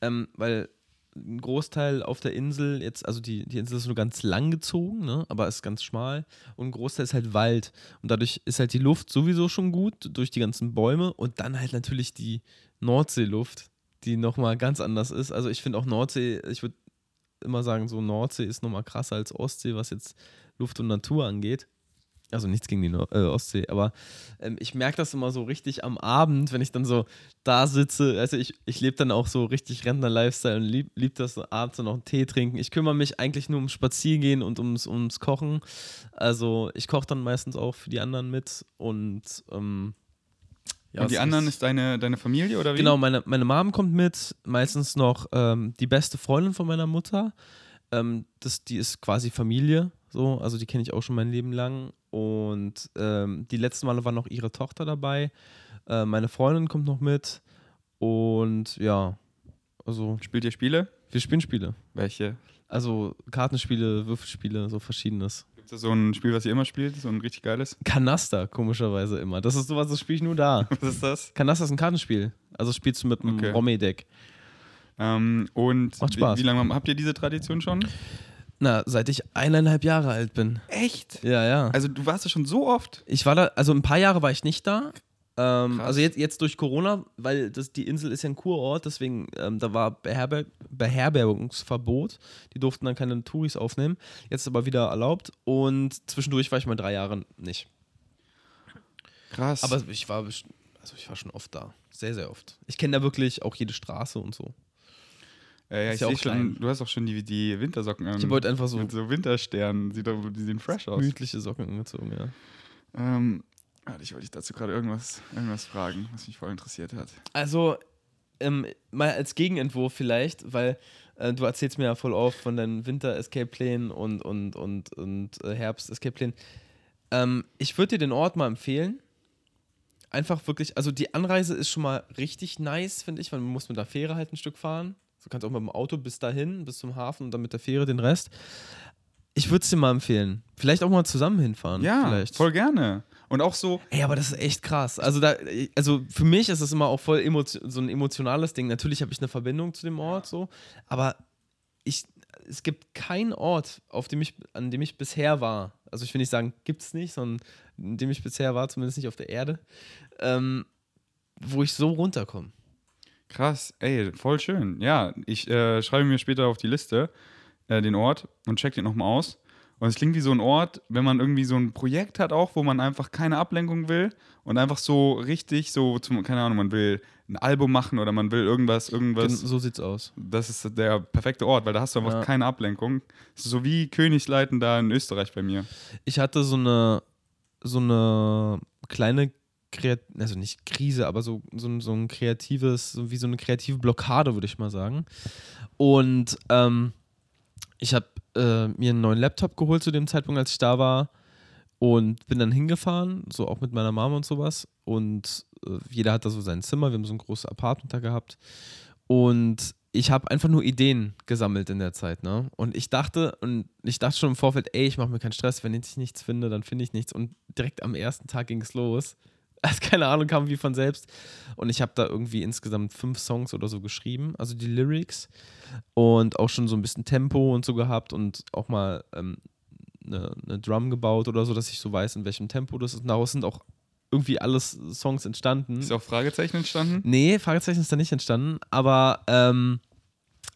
B: ähm, weil ein Großteil auf der Insel jetzt, also die, die Insel ist nur ganz lang gezogen, ne? aber ist ganz schmal und ein Großteil ist halt Wald und dadurch ist halt die Luft sowieso schon gut durch die ganzen Bäume und dann halt natürlich die Nordseeluft, die nochmal ganz anders ist. Also ich finde auch Nordsee, ich würde immer sagen, so Nordsee ist nochmal krasser als Ostsee, was jetzt Luft und Natur angeht. Also nichts gegen die Nor äh, Ostsee, aber ähm, ich merke das immer so richtig am Abend, wenn ich dann so da sitze. Also ich, ich lebe dann auch so richtig Rentner-Lifestyle und lieb, lieb das abends noch einen Tee trinken. Ich kümmere mich eigentlich nur ums Spaziergehen und ums, ums Kochen. Also ich koche dann meistens auch für die anderen mit und ähm, ja,
A: und die anderen
B: ist-
A: ist deine, deine Familie oder wie?
B: Genau, meine, meine Mom kommt mit, meistens noch ähm, die beste Freundin von meiner Mutter. Ähm, das, die ist quasi Familie, so, also die kenne ich auch schon mein Leben lang. Und ähm, die letzten Male war noch ihre Tochter dabei. Äh, meine Freundin kommt noch mit. Und ja, also
A: Spielt ihr Spiele?
B: wir spielen Spiele.
A: Welche?
B: Also Kartenspiele, Würfelspiele, so verschiedenes.
A: Es so ein Spiel, was ihr immer spielt? So ein richtig geiles?
B: Kanaster, komischerweise immer. Das ist sowas, das spiele ich nur da.
A: Was ist das?
B: Kanaster ist ein Kartenspiel. Also spielst du mit einem
A: Okay.
B: Romy-Deck.
A: Ähm, und
B: Macht Spaß.
A: Wie, wie lange habt ihr diese Tradition schon?
B: Na, seit ich eineinhalb Jahre alt bin.
A: Echt?
B: Ja, ja.
A: Also du warst ja schon so oft.
B: Ich war da, also ein paar Jahre war ich nicht da. Ähm, also jetzt, jetzt durch Corona, weil das, die Insel ist ja ein Kurort, deswegen ähm, da war Beherber Beherbergungsverbot. Die durften dann keine Touris aufnehmen. Jetzt ist aber wieder erlaubt und zwischendurch war ich mal drei Jahre nicht.
A: Krass.
B: Aber ich war, also ich war schon oft da. Sehr, sehr oft. Ich kenne da wirklich auch jede Straße und so.
A: äh, ja,
B: ist
A: ich
B: ja auch
A: schon, du hast auch schon die, die Wintersocken an.
B: Ich heute einfach so
A: mit so Wintersternen. Sieht doch, die sehen fresh aus.
B: gemütliche Socken angezogen, ja.
A: Ähm, warte, ich wollte dich dazu gerade irgendwas, irgendwas fragen, was mich voll interessiert hat.
B: Also, ähm, mal als Gegenentwurf vielleicht, weil äh, du erzählst mir ja voll oft von deinen Winter-Escape-Plänen und, und, und, und äh, Herbst-Escape-Plänen. Ähm, ich würde dir den Ort mal empfehlen. einfach wirklich, also die Anreise ist schon mal richtig nice, finde ich, weil man muss mit der Fähre halt ein Stück fahren. Du kannst auch mit dem Auto bis dahin, bis zum Hafen und dann mit der Fähre den Rest. Ich würde es dir mal empfehlen. Vielleicht auch mal zusammen hinfahren.
A: Ja,
B: vielleicht.
A: voll gerne. Und auch so,
B: Ey, aber das ist echt krass. Also, da, also für mich ist das immer auch voll so ein emotionales Ding. Natürlich habe ich eine Verbindung zu dem Ort so, aber ich, es gibt keinen Ort, auf dem ich, an dem ich bisher war. Also ich will nicht sagen, gibt es nicht, sondern in dem ich bisher war, zumindest nicht auf der Erde, ähm, wo ich so runterkomme.
A: krass, ey, voll schön. Ja, ich äh, schreibe mir später auf die Liste äh, den Ort und check den nochmal aus. Und es klingt wie so ein Ort, wenn man irgendwie so ein Projekt hat auch, wo man einfach keine Ablenkung will und einfach so richtig so, zum, keine Ahnung, man will ein Album machen oder man will irgendwas, irgendwas.
B: Gen- So sieht's aus.
A: Das ist der perfekte Ort, weil da hast du einfach
B: Ja.
A: keine Ablenkung. So wie Königsleiten da in Österreich bei mir.
B: Ich hatte so eine, so eine kleine, Kreat also nicht Krise, aber so, so, ein- so ein kreatives, so wie so eine kreative Blockade, würde ich mal sagen. Und ähm, ich habe äh, mir einen neuen Laptop geholt zu dem Zeitpunkt, als ich da war. Und bin dann hingefahren, so auch mit meiner Mama und sowas. Und äh, jeder hat da so sein Zimmer. Wir haben so ein großes Apartment da gehabt. Und ich habe einfach nur Ideen gesammelt in der Zeit, ne? Und ich dachte, und ich dachte schon im Vorfeld, ey, ich mache mir keinen Stress, wenn ich nichts finde, dann finde ich nichts. Und direkt am ersten Tag ging es los. Also keine Ahnung, kam wie von selbst. Und ich habe da irgendwie insgesamt fünf Songs oder so geschrieben, also die Lyrics. Und auch schon so ein bisschen Tempo und so gehabt und auch mal ähm, eine, eine Drum gebaut oder so, dass ich so weiß, in welchem Tempo das ist. Und daraus sind auch irgendwie alles Songs entstanden.
A: Ist auch Fragezeichen entstanden?
B: Nee, Fragezeichen ist da nicht entstanden, aber ähm,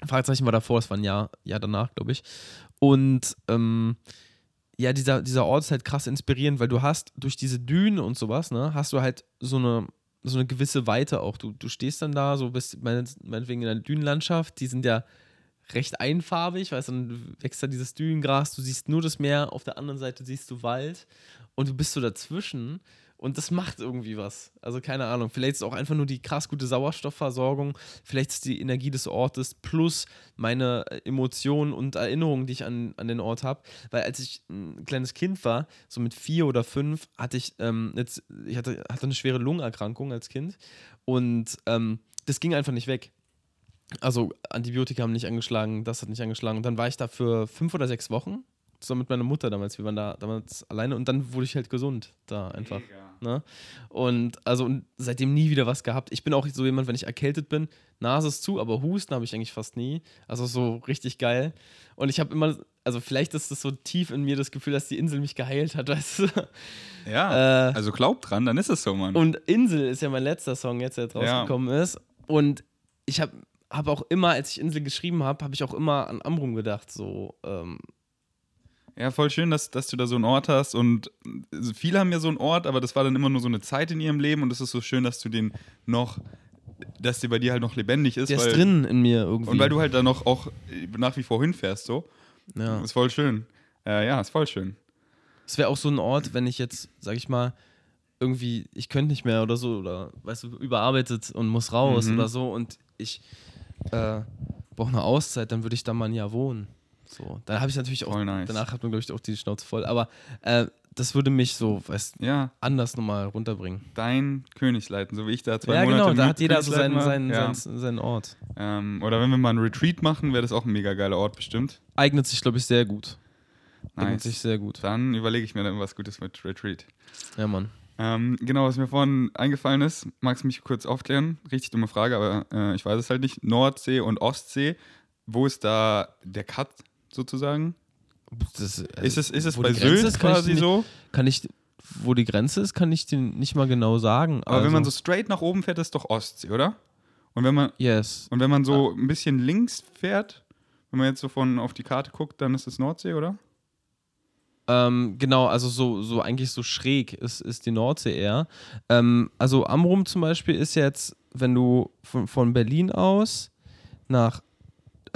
B: Fragezeichen war davor, es war ein Jahr, Jahr danach, glaube ich. Und ähm, ja, dieser, dieser Ort ist halt krass inspirierend, weil du hast durch diese Dünen und sowas, ne, hast du halt so eine, so eine gewisse Weite auch. Du, du stehst dann da, so bist mein- meinetwegen in der Dünenlandschaft, die sind ja recht einfarbig, weißt du, dann wächst da dieses Dünengras, du siehst nur das Meer, auf der anderen Seite siehst du Wald und du bist so dazwischen und das macht irgendwie was. Also keine Ahnung, vielleicht ist es auch einfach nur die krass gute Sauerstoffversorgung, vielleicht ist die Energie des Ortes plus meine Emotionen und Erinnerungen, die ich an, an den Ort habe. Weil als ich ein kleines Kind war, so mit vier oder fünf, hatte ich, ähm, jetzt, ich hatte, hatte eine schwere Lungenerkrankung als Kind und ähm, das ging einfach nicht weg. Also Antibiotika haben nicht angeschlagen, das hat nicht angeschlagen. Und dann war ich da für fünf oder sechs Wochen, zusammen mit meiner Mutter damals. Wir waren da damals alleine und dann wurde ich halt gesund da einfach. Ne? Und also und seitdem nie wieder was gehabt. Ich bin auch so jemand, wenn ich erkältet bin, Nase ist zu, aber Husten habe ich eigentlich fast nie. Also so richtig geil. Und ich habe immer, also vielleicht ist das so tief in mir das Gefühl, dass die Insel mich geheilt hat, weißt du?
A: Ja.
B: Äh,
A: also glaub dran, dann ist es so, Mann.
B: und Insel ist ja mein letzter Song jetzt, der jetzt
A: Ja.
B: rausgekommen ist. Und ich habe hab auch immer, als ich Insel geschrieben habe, habe ich auch immer an Amrum gedacht. So, ähm,
A: Ja, voll schön, dass, dass du da so einen Ort hast. Und äh, viele haben ja so einen Ort, aber das war dann immer nur so eine Zeit in ihrem Leben. Und es ist so schön, dass du den noch, dass der bei dir halt noch lebendig ist.
B: der
A: weil,
B: ist drin in mir irgendwie.
A: Und weil du halt da noch auch nach wie vor hinfährst, so.
B: ja.
A: Ist voll schön. Äh, ja, ist voll schön.
B: Es wäre auch so ein Ort, wenn ich jetzt, sag ich mal, irgendwie, ich könnte nicht mehr oder so, oder weißt du, überarbeitet und muss raus
A: Mhm.
B: oder so und ich äh, brauche eine Auszeit, dann würde ich da mal ein Jahr wohnen. So, dann habe ich natürlich auch,
A: Voll nice.
B: danach hat man, glaube ich, auch die Schnauze voll. Aber äh, das würde mich so, weißt
A: Ja,
B: anders nochmal runterbringen.
A: dein Königsleiten, so wie ich da zwei
B: ja,
A: Monate
B: genau,
A: im
B: da hat jeder so seinen, seinen.
A: Ja.
B: seinen, seinen Ort.
A: Ähm, oder wenn wir mal einen Retreat machen, wäre das auch ein mega geiler Ort bestimmt.
B: Eignet sich, glaube ich, sehr gut. Eignet
A: Nice.
B: sich sehr gut.
A: Dann überlege ich mir dann was Gutes mit Retreat.
B: Ja, Mann.
A: Ähm, genau, was mir vorhin eingefallen ist, magst du mich kurz aufklären? Richtig dumme Frage, aber äh, ich weiß es halt nicht. Nordsee und Ostsee, wo ist da der Cut sozusagen?
B: Das, also,
A: ist es, ist es bei Sylt
B: ist,
A: quasi
B: nicht-
A: so?
B: Kann ich, wo die Grenze ist, kann ich dir nicht mal genau sagen.
A: Aber wenn man so
B: Also-
A: straight nach oben fährt, ist doch Ostsee, oder? Und wenn man,
B: Yes.
A: und wenn man
B: Ah.
A: so ein bisschen links fährt, wenn man jetzt so von auf die Karte guckt, dann ist es Nordsee, oder?
B: Ähm, genau, also so, so eigentlich so schräg ist, ist die Nordsee eher. Ähm, also Amrum zum Beispiel ist jetzt, wenn du von, von Berlin aus nach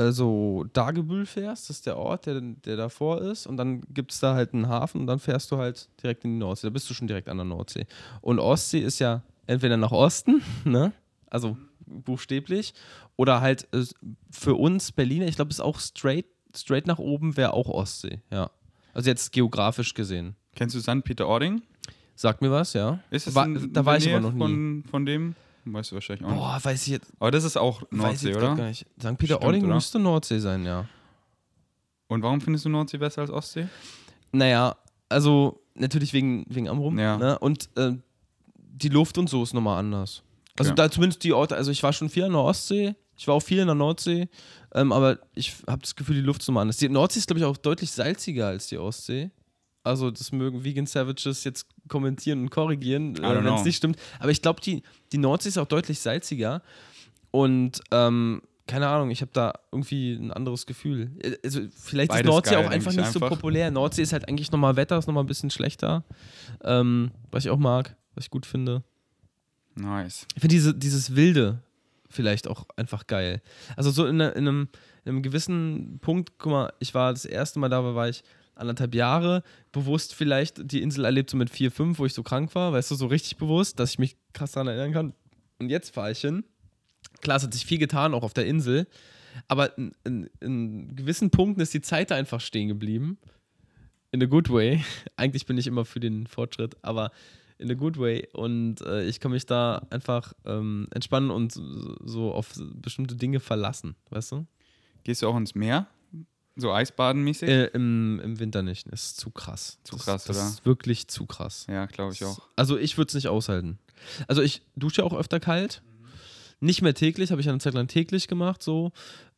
B: also Dagebüll fährst, das ist der Ort, der, der davor ist, und dann gibt es da halt einen Hafen und dann fährst du halt direkt in die Nordsee. Da bist du schon direkt an der Nordsee. Und Ostsee ist ja entweder nach Osten, ne? Also buchstäblich, oder halt äh, für uns Berliner, ich glaube, es ist auch straight, straight nach oben wäre auch Ostsee, ja. Also jetzt geografisch gesehen.
A: Kennst du St. Peter-Ording?
B: Sagt mir was, ja.
A: Ist es
B: War- da war ich aber noch nie.
A: Von, von dem? Weißt du wahrscheinlich auch nicht.
B: Boah, weiß ich jetzt,
A: Aber das ist auch Nordsee, oder?
B: gar nicht. St. Peter-Ording müsste Nordsee sein, ja.
A: Und warum findest du Nordsee besser als Ostsee?
B: Naja, also natürlich wegen, wegen Amrum.
A: Ja.
B: Ne? Und äh, die Luft und so ist nochmal anders. Also
A: Ja.
B: da zumindest die Orte, also ich war schon viel an der Ostsee, ich war auch viel in der Nordsee, ähm, aber ich habe das Gefühl, die Luft ist nochmal anders. Die Nordsee ist, glaube ich, auch deutlich salziger als die Ostsee. Also das mögen Vegan Savages jetzt kommentieren und korrigieren, äh, wenn es nicht stimmt. Aber ich glaube, die, die Nordsee ist auch deutlich salziger. Und ähm, keine Ahnung, ich habe da irgendwie ein anderes Gefühl. Äh, Also vielleicht
A: Beides
B: ist Nordsee
A: geil,
B: auch einfach nicht
A: ich
B: so
A: einfach.
B: populär. Nordsee ist halt eigentlich nochmal Wetter, ist nochmal ein bisschen schlechter. Ähm, was ich auch mag, was ich gut finde.
A: Nice.
B: Ich finde diese, dieses Wilde vielleicht auch einfach geil. Also so in, in, einem, in einem gewissen Punkt, guck mal, ich war das erste Mal da, war ich anderthalb Jahre, bewusst vielleicht die Insel erlebt so mit vier, fünf, wo ich so krank war, weißt du, so richtig bewusst, dass ich mich krass daran erinnern kann. Und jetzt fahre ich hin. Klar, es hat sich viel getan, auch auf der Insel, aber in, in, in gewissen Punkten ist die Zeit da einfach stehen geblieben. In a good way. Eigentlich bin ich immer für den Fortschritt, aber in a good way. Und äh, ich kann mich da einfach ähm, entspannen und so- so auf bestimmte Dinge verlassen, weißt du?
A: Gehst du auch ins Meer? So Eisbaden-mäßig?
B: Äh, im, Im Winter nicht. Das ist zu krass.
A: Zu
B: das,
A: krass,
B: das
A: oder?
B: ist wirklich zu krass.
A: ja, glaube ich auch.
B: Also ich würde es nicht aushalten. Also ich dusche auch öfter kalt. Nicht mehr täglich, habe ich eine Zeit lang täglich gemacht, so.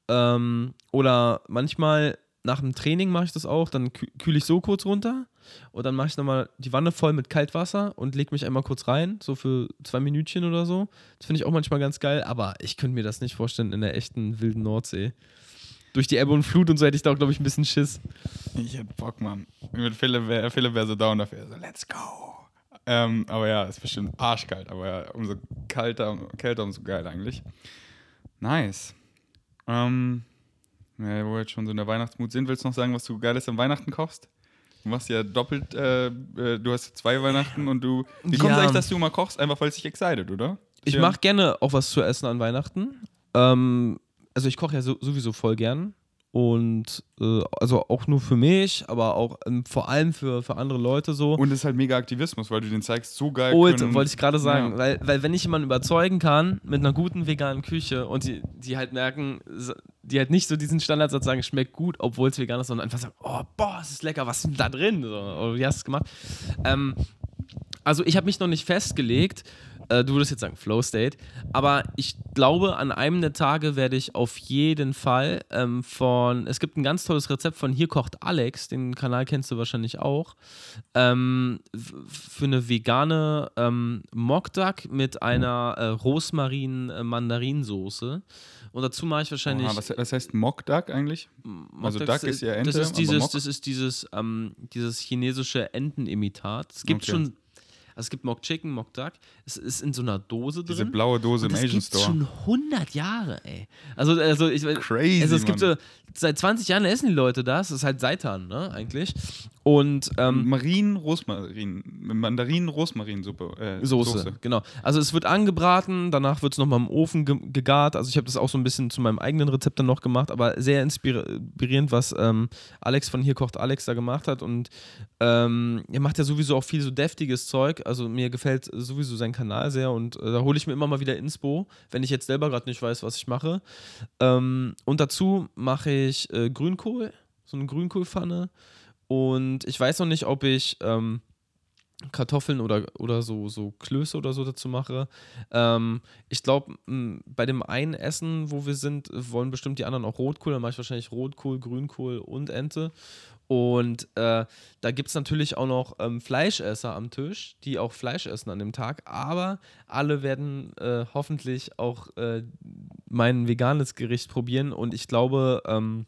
B: Ähm, oder manchmal nach dem Training mache ich das auch, dann kü- kühle ich so kurz runter und dann mache ich nochmal die Wanne voll mit Kaltwasser und lege mich einmal kurz rein, so für zwei Minütchen oder so. Das finde ich auch manchmal ganz geil, aber ich könnte mir das nicht vorstellen in der echten wilden Nordsee. Durch die Ebbe und Flut und so hätte ich da auch, glaube ich, ein bisschen Schiss.
A: Ich hätte Bock, Mann. Mit Philipp wäre Philipp wär so down dafür. So, let's go. Ähm, aber ja, ist bestimmt arschkalt. Aber ja, umso kalter, kälter, umso geil eigentlich. Nice. Ähm, ja, wo wir jetzt schon so in der Weihnachtsmut sind, willst du noch sagen, was du Geiles am Weihnachten kochst? Du machst ja doppelt, äh, äh, du hast zwei Weihnachten und du. Wie kommt es
B: Ja.
A: eigentlich, dass du mal kochst? Einfach weil es dich excited, oder?
B: Ich
A: Ja.
B: mache gerne auch was zu essen an Weihnachten. Ähm, also ich koche ja so, sowieso voll gern. Und äh, also auch nur für mich, aber auch ähm, vor allem für, für andere Leute so.
A: Und es ist halt mega Aktivismus, weil du den zeigst, so geil.
B: Und
A: können-
B: wollte ich gerade sagen,
A: Ja.
B: weil, weil wenn ich jemanden überzeugen kann mit einer guten veganen Küche und die, die halt merken, die halt nicht so diesen Standardsatz sagen, schmeckt gut, obwohl es vegan ist, sondern einfach sagen, oh, boah, es ist lecker, was ist denn da drin? So, oder wie hast du es gemacht? Ähm, also ich habe mich noch nicht festgelegt, äh, du würdest jetzt sagen Flow State, aber ich glaube, an einem der Tage werde ich auf jeden Fall ähm, von, es gibt ein ganz tolles Rezept von Hier kocht Alex, den Kanal kennst du wahrscheinlich auch, ähm, für eine vegane ähm, Mock Duck mit einer äh, Rosmarin-Mandarinsoße. Und dazu mache ich wahrscheinlich.
A: Oha, was, was heißt Mock Duck eigentlich?
B: Mock
A: also Duck ist ja Ente,
B: das ist dieses, das ist dieses, ähm, dieses chinesische Entenimitat. Es gibt
A: Okay.
B: schon, also es gibt Mock Chicken, Mock Duck. Es ist in so einer Dose drin.
A: Diese blaue Dose im
B: das
A: Asian Store.
B: schon 100 Jahre, ey. Also, also ich
A: Crazy,
B: Also es gibt so, seit 20 Jahren essen die Leute das. Das ist halt Seitan, ne, eigentlich. Und ähm,
A: Marien, Rosmarin, Mandarinen, Rosmarinsuppe. Äh,
B: Soße, genau. Also es wird angebraten, danach wird es nochmal im Ofen ge gegart. Also ich habe das auch so ein bisschen zu meinem eigenen Rezept dann noch gemacht, aber sehr inspir- inspirierend, was ähm, Alex von Hier kocht Alex da gemacht hat. Und ähm, er macht ja sowieso auch viel so deftiges Zeug. Also mir gefällt sowieso sein Kanal sehr und äh, da hole ich mir immer mal wieder Inspo, wenn ich jetzt selber gerade nicht weiß, was ich mache. Ähm, und dazu mache ich äh, Grünkohl, so eine Grünkohlpfanne. Und ich weiß noch nicht, ob ich ähm, Kartoffeln oder, oder so, so Klöße oder so dazu mache. Ähm, ich glaube, bei dem einen Essen, wo wir sind, wollen bestimmt die anderen auch Rotkohl. Dann mache ich wahrscheinlich Rotkohl, Grünkohl und Ente. Und äh, da gibt es natürlich auch noch ähm, Fleischesser am Tisch, die auch Fleisch essen an dem Tag. Aber alle werden äh, hoffentlich auch äh, mein veganes Gericht probieren. Und ich glaube, ähm,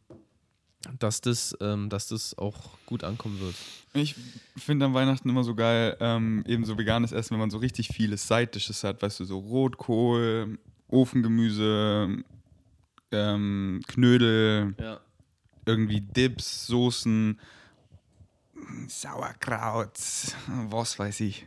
B: dass, das, ähm, dass das auch gut ankommen wird.
A: Ich finde am Weihnachten immer so geil, ähm, eben so veganes Essen, wenn man so richtig vieles Side-Dishes hat, weißt du, so Rotkohl, Ofengemüse, ähm, Knödel,
B: Ja.
A: irgendwie Dips, Soßen. Sauerkraut, was weiß ich.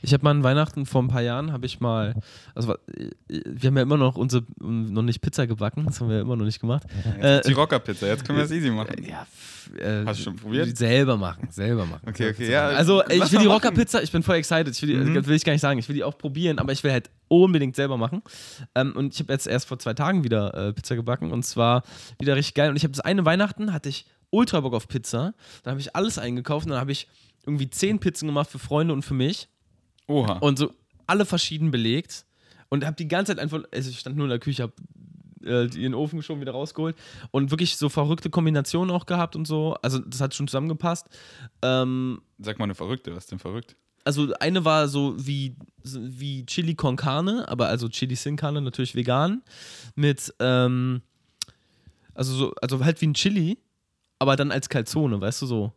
B: Ich habe mal an Weihnachten vor ein paar Jahren, habe ich mal, also äh, wir haben ja immer noch unsere, noch nicht Pizza gebacken, das haben wir ja immer noch nicht gemacht.
A: Jetzt die Rockerpizza, jetzt können wir es easy machen.
B: Ja, äh,
A: Hast du schon probiert?
B: Selber machen, selber machen.
A: Okay, okay, ja.
B: Also ich will die. Rockerpizza, ich bin voll excited. Ich will die,
A: Mhm.
B: das will ich gar nicht sagen, ich will die auch probieren, aber ich will halt unbedingt selber machen. Ähm, und ich habe jetzt erst vor zwei Tagen wieder äh, Pizza gebacken und zwar wieder richtig geil. Und ich habe das eine Weihnachten, hatte ich ultra Bock auf Pizza. Dann habe ich alles eingekauft und dann habe ich irgendwie zehn Pizzen gemacht für Freunde und für mich.
A: Oha.
B: Und so alle verschieden belegt. Und habe die ganze Zeit einfach, also ich stand nur in der Küche, habe äh, den Ofen geschoben, wieder rausgeholt. Und wirklich so verrückte Kombinationen auch gehabt und so. Also das hat schon zusammengepasst. Ähm,
A: Sag mal eine Verrückte, was ist denn verrückt?
B: also eine war so wie, wie Chili con Carne, aber also Chili sin Carne, natürlich vegan. Mit, ähm, also so, also halt wie ein Chili, aber dann als Calzone, weißt du, so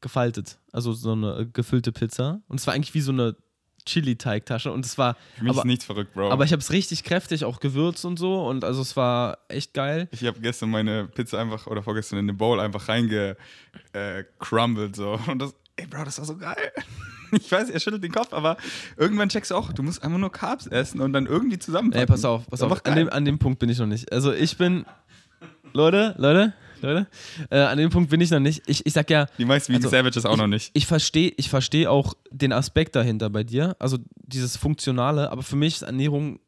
B: gefaltet. Also so eine äh, gefüllte Pizza. Und es war eigentlich wie so eine Chili-Teigtasche und es war,
A: Für mich
B: aber,
A: ist nichts verrückt, Bro.
B: aber ich habe es richtig kräftig auch gewürzt und so und also es war echt geil.
A: Ich habe gestern meine Pizza einfach oder vorgestern in den Bowl einfach reingecrumbled äh, so. Und das, ey Bro, das war so geil. Ich weiß, er schüttelt den Kopf, aber irgendwann checkst du auch, du musst einfach nur Carbs essen und dann irgendwie zusammenpacken.
B: Ey, pass auf, pass auf. An dem, an dem Punkt bin ich noch nicht. Also ich bin, Leute, Leute, Leute, äh, an dem Punkt bin ich noch nicht. Ich, ich sag ja,
A: Die meisten
B: also,
A: Savages auch
B: ich,
A: noch nicht.
B: Ich verstehe ich versteh auch den Aspekt dahinter bei dir, also dieses Funktionale, aber für mich ist Ernährung,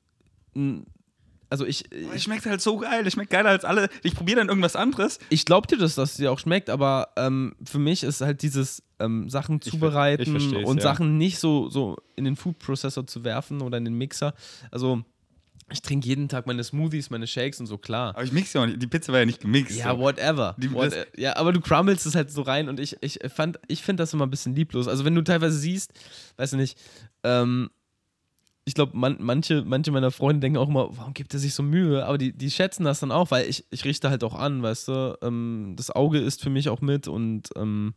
B: also ich,
A: Es
B: ich,
A: schmeckt halt so geil. Es schmeckt geiler als alle. Ich probiere dann irgendwas anderes.
B: ich glaube dir, dass das dir auch schmeckt, aber ähm, für mich ist halt dieses ähm, Sachen zubereiten
A: ich
B: und
A: ja.
B: Sachen nicht so, so in den Food Processor zu werfen oder in den Mixer. Also ich trinke jeden Tag meine Smoothies, meine Shakes und so, klar.
A: Aber ich mixe ja auch nicht. Die Pizza war ja nicht gemixt.
B: Ja,
A: so.
B: whatever.
A: Die-
B: What, ja, aber du crumblest es halt so rein und ich, ich fand, ich finde das immer ein bisschen lieblos. Also wenn du teilweise siehst, weiß ich nicht, ähm, ich glaube, man, manche, manche meiner Freunde denken auch immer, warum gibt er sich so Mühe? Aber die, die schätzen das dann auch, weil ich, ich richte halt auch an, weißt du, ähm, das Auge ist für mich auch mit und ähm,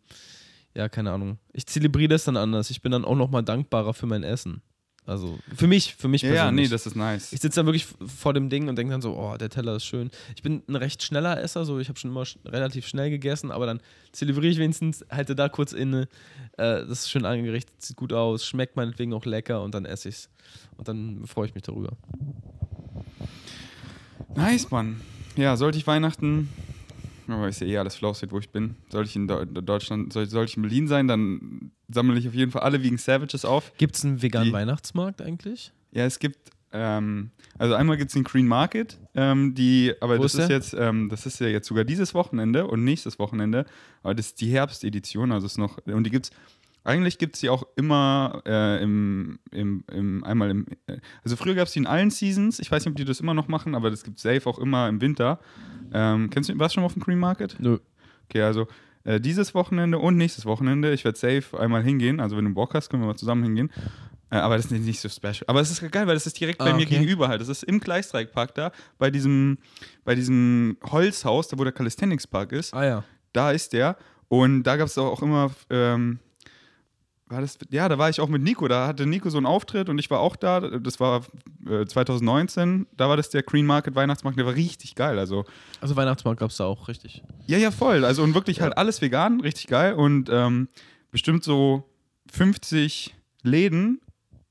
B: ja, keine Ahnung. Ich zelebriere das dann anders. Ich bin dann auch nochmal dankbarer für mein Essen. Also für mich, für mich
A: ja, ja,
B: persönlich.
A: nee, das ist nice.
B: Ich sitze dann wirklich vor dem Ding und denke dann so, oh, der Teller ist schön. Ich bin ein recht schneller Esser, so ich habe schon immer sch relativ schnell gegessen, aber dann zelebriere ich wenigstens, halte da kurz inne, äh, das ist schön angerichtet, sieht gut aus, schmeckt meinetwegen auch lecker und dann esse ich's. Und dann freue ich mich darüber.
A: Nice, Mann. Ja, sollte ich Weihnachten, aber ist ja eh alles Flowstate, wo ich bin. Sollte ich in Deu- Deutschland, soll, sollte ich in Berlin sein, dann sammle ich auf jeden Fall alle Vegan Savages auf.
B: Gibt es einen veganen
A: Die-
B: Weihnachtsmarkt eigentlich?
A: Ja, es gibt, ähm, also einmal gibt es den Green Market, ähm, die, aber
B: Wo
A: das
B: ist
A: ist jetzt, ähm, das ist ja jetzt sogar dieses Wochenende und nächstes Wochenende, aber das ist die Herbstedition, also ist noch, und die gibt's, eigentlich gibt es die auch immer äh, im, im, im, einmal im, äh, also früher gab es die in allen Seasons, ich weiß nicht, ob die das immer noch machen, aber das gibt safe auch immer im Winter. Ähm, kennst du, warst du schon mal auf dem Green Market?
B: Nö.
A: Okay, also äh, dieses Wochenende und nächstes Wochenende, ich werde safe einmal hingehen, also wenn du Bock hast, können wir mal zusammen hingehen. Äh, aber das ist nicht, so special. Aber es ist geil, weil das ist direkt bei
B: Ah,
A: mir
B: okay.
A: gegenüber halt. Das ist im Gleisdreieckpark da, bei diesem, bei diesem Holzhaus, da wo der Calisthenics Park ist.
B: Ah ja.
A: Da ist der. Und da gab es auch immer, ähm, war das, ja, da war ich auch mit Nico. Da hatte Nico so einen Auftritt und ich war auch da. Das war äh, 2019. Da war das der Green Market Weihnachtsmarkt. Der war richtig geil. Also,
B: Also Weihnachtsmarkt gab es da auch, richtig.
A: ja, ja, voll. Also und wirklich halt alles vegan, richtig geil. Und ähm, bestimmt so 50 Läden,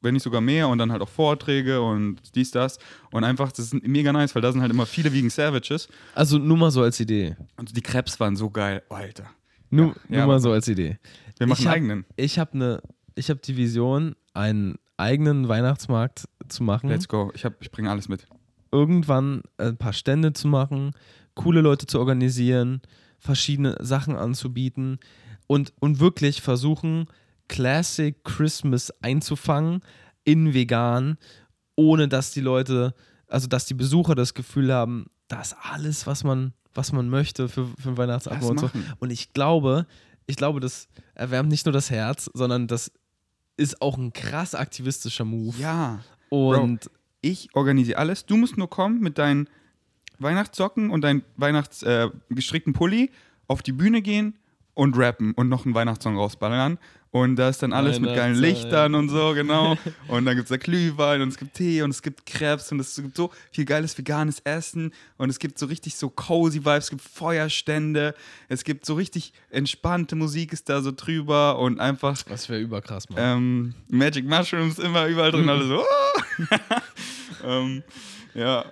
A: wenn nicht sogar mehr, und dann halt auch Vorträge und dies, das. Und einfach, das ist mega nice, weil da sind halt immer viele Vegan Savages.
B: Also nur mal so als Idee.
A: Und die Krebs waren so geil. Oh, Alter.
B: Nur,
A: Ja,
B: nur
A: ja,
B: mal so als Idee.
A: Wir machen
B: Ich
A: einen
B: hab-
A: eigenen.
B: Ich habe eine, ich habe die Vision, einen eigenen Weihnachtsmarkt zu machen.
A: Let's go. Ich, hab- ich bringe alles mit.
B: irgendwann ein paar Stände zu machen, coole Leute zu organisieren, verschiedene Sachen anzubieten und, und wirklich versuchen, Classic Christmas einzufangen in vegan, ohne dass die Leute, also dass die Besucher das Gefühl haben, das ist alles, was man, was man möchte für, für Weihnachtsabend und so. Und ich glaube, ich glaube, das erwärmt nicht nur das Herz, sondern das ist auch ein krass aktivistischer Move.
A: Ja.
B: Und
A: Ich organisiere alles. Du musst nur kommen mit deinen Weihnachtssocken und deinen Weihnachts äh, Pulli auf die Bühne gehen und rappen und noch einen Weihnachtssong rausballern. Und da ist dann alles mit geilen
B: Weihnachtszeit.
A: Lichtern und so, genau. Und dann gibt es da Glühwein und es gibt Tee und es gibt Krebs und es gibt so viel geiles veganes Essen und es gibt so richtig so cozy Vibes, es gibt Feuerstände, es gibt so richtig entspannte Musik ist da so drüber und einfach
B: Das wäre überkrass, Mann.
A: ähm, Magic Mushrooms immer überall drin, alle so. oh. ähm, ja.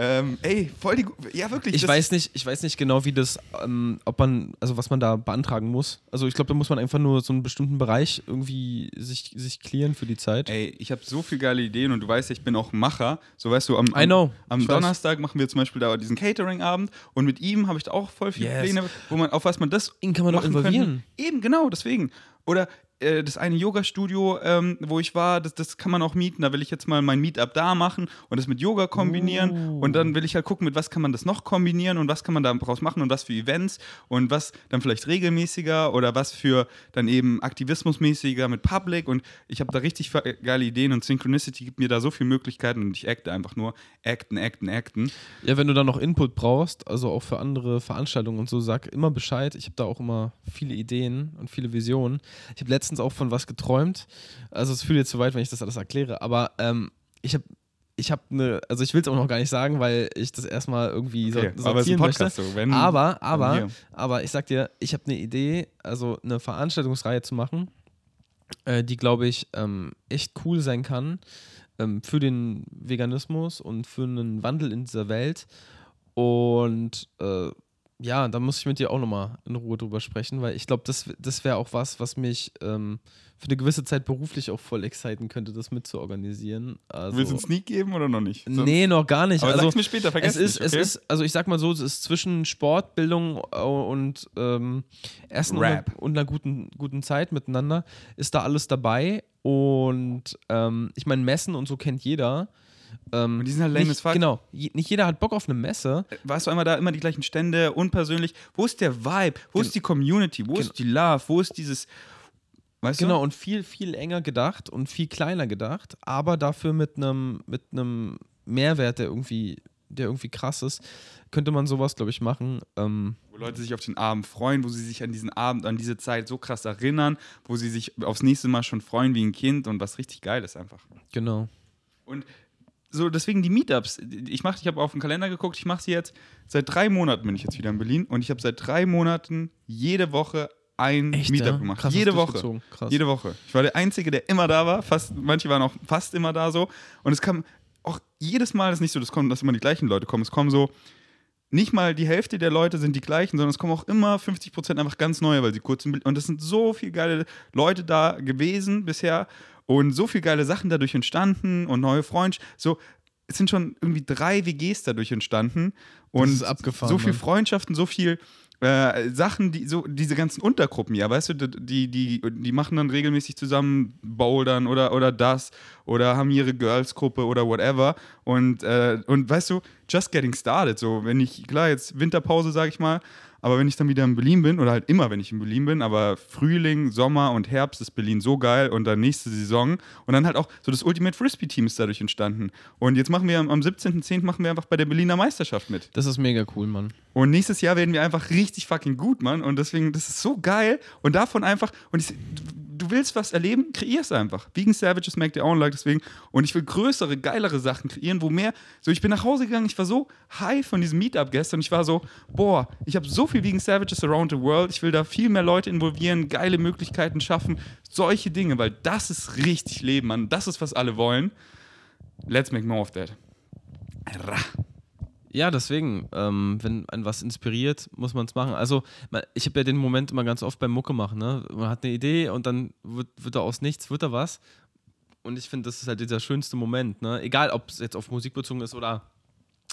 A: Ähm, ey, voll die. Ja, wirklich.
B: Ich weiß nicht, ich weiß nicht genau, wie das, ähm, ob man, also was man da beantragen muss. Also ich glaube, da muss man einfach nur so einen bestimmten Bereich irgendwie sich, sich clearen für die Zeit.
A: Ey, ich habe so viele geile Ideen und du weißt ja, ich bin auch Macher. So weißt du, am,
B: I know.
A: am
B: Ich weiß.
A: Donnerstag machen wir zum Beispiel da diesen Catering-Abend und mit ihm habe ich da auch voll viele
B: Yes.
A: Pläne, wo man, auf was man das
B: Ihn kann man doch involvieren.
A: Könnte. Eben, genau, deswegen. Oder äh, das eine Yoga-Studio, ähm, wo ich war, das, das kann man auch mieten. Da will ich jetzt mal mein Meetup da machen und das mit Yoga kombinieren.
B: Oh.
A: Und dann will ich halt gucken, mit was kann man das noch kombinieren und was kann man daraus machen und was für Events und was dann vielleicht regelmäßiger oder was für dann eben aktivismusmäßiger mit Public. Und ich habe da richtig fe- geile Ideen und Synchronicity gibt mir da so viele Möglichkeiten und ich acte einfach nur. Acten, acten, acten.
B: Ja, wenn du da noch Input brauchst, also auch für andere Veranstaltungen und so, sag immer Bescheid. Ich habe da auch immer viele Ideen und viele Visionen. Ich habe letztens auch von was geträumt. Also es fühlt jetzt zu weit, wenn ich das alles erkläre, aber ähm, ich habe ich habe eine, also ich will es auch noch gar nicht sagen, weil ich das erstmal irgendwie
A: Okay,
B: so,
A: aber
B: sortieren
A: Podcast
B: möchte.
A: so. Wenn,
B: aber, aber,
A: hier.
B: aber ich sag dir, ich habe eine Idee, also eine Veranstaltungsreihe zu machen, äh, die, glaube ich, ähm, echt cool sein kann ähm, für den Veganismus und für einen Wandel in dieser Welt. Und äh, ja, da muss ich mit dir auch nochmal in Ruhe drüber sprechen, weil ich glaube, das, das wäre auch was, was mich ähm, für eine gewisse Zeit beruflich auch voll exciten könnte, das mitzuorganisieren. Also,
A: Willst du einen Sneak geben oder noch nicht? Sonst-
B: nee, noch gar nicht.
A: Aber
B: also,
A: sag's mir später, vergiss
B: es ist,
A: nicht, okay?
B: es ist, also ich sag mal so, es ist zwischen Sport, Bildung äh, und ähm, Essen und einer,
A: Rap.
B: und einer guten, guten Zeit miteinander, ist da alles dabei. Und ähm, ich meine, Messen und so kennt jeder. Ähm,
A: Und die sind halt lame
B: nicht,
A: as fuck.
B: Genau, je, nicht jeder hat Bock auf eine Messe.
A: warst du einmal da, immer die gleichen Stände, unpersönlich. Wo ist der Vibe? Wo ist die Community? Wo ist die Love? Wo ist dieses. Weißt
B: Genau,
A: du?
B: und viel, viel enger gedacht und viel kleiner gedacht, aber dafür mit einem mit einem Mehrwert, der irgendwie, der irgendwie krass ist, könnte man sowas, glaube ich, machen. Ähm,
A: Wo Leute sich auf den Abend freuen, wo sie sich an diesen Abend, an diese Zeit so krass erinnern, wo sie sich aufs nächste Mal schon freuen wie ein Kind und was richtig geil ist einfach.
B: genau.
A: Und so deswegen die Meetups. Ich mache, ich habe auf den Kalender geguckt, ich mache sie jetzt seit drei Monaten bin ich jetzt wieder in Berlin und ich habe seit drei Monaten jede Woche ein
B: Echt,
A: Meetup
B: ja?
A: gemacht.
B: Krass,
A: jede Woche. Jede Woche. Ich war der Einzige, der immer da war. Fast, manche waren auch fast immer da so. Und es kam auch jedes Mal ist nicht so, dass, kommen, dass immer die gleichen Leute kommen. Es kommen so, nicht mal die Hälfte der Leute sind die gleichen, sondern es kommen auch immer 50% einfach ganz neue, weil sie kurz. Und es sind so viele geile Leute da gewesen bisher und so viele geile Sachen dadurch entstanden und neue Freundschaften. So, es sind schon irgendwie drei WGs dadurch entstanden. Und
B: ist abgefahren,
A: so viel. Freundschaften, so viel äh, Sachen, die so diese ganzen Untergruppen, ja, weißt du, die, die, die machen dann regelmäßig zusammen Bouldern oder, oder das oder haben ihre Girls-Gruppe oder whatever. Und, äh, und weißt du, just getting started. So, wenn ich, klar, jetzt Winterpause, sag ich mal, aber wenn ich dann wieder in Berlin bin, oder halt immer, wenn ich in Berlin bin, aber Frühling, Sommer und Herbst ist Berlin so geil und dann nächste Saison. Und dann halt auch so das Ultimate Frisbee-Team ist dadurch entstanden. Und jetzt machen wir am, am 17.10. machen wir einfach bei der Berliner Meisterschaft mit.
B: Das ist mega cool, Mann.
A: Und nächstes Jahr werden wir einfach richtig fucking gut, Mann. Und deswegen, das ist so geil. Und davon einfach, und ich, du willst was erleben, kreer es einfach. Vegan Savages make their own like, deswegen. Und ich will größere, geilere Sachen kreieren, wo mehr, so ich bin nach Hause gegangen, ich war so high von diesem Meetup gestern. Ich war so, boah, ich habe so viel Vegan Savages around the world. Ich will da viel mehr Leute involvieren, geile Möglichkeiten schaffen, solche Dinge, weil das ist richtig Leben, Mann. Das ist, was alle wollen. Let's make more of that. Ra.
B: Ja, deswegen, ähm, wenn ein was inspiriert, muss man es machen. Also, ich habe ja den Moment immer ganz oft beim Mucke machen. Ne? Man hat eine Idee und dann wird, wird da aus nichts, wird da was. Und ich finde, das ist halt dieser schönste Moment. Ne? Egal, ob es jetzt auf Musik bezogen ist oder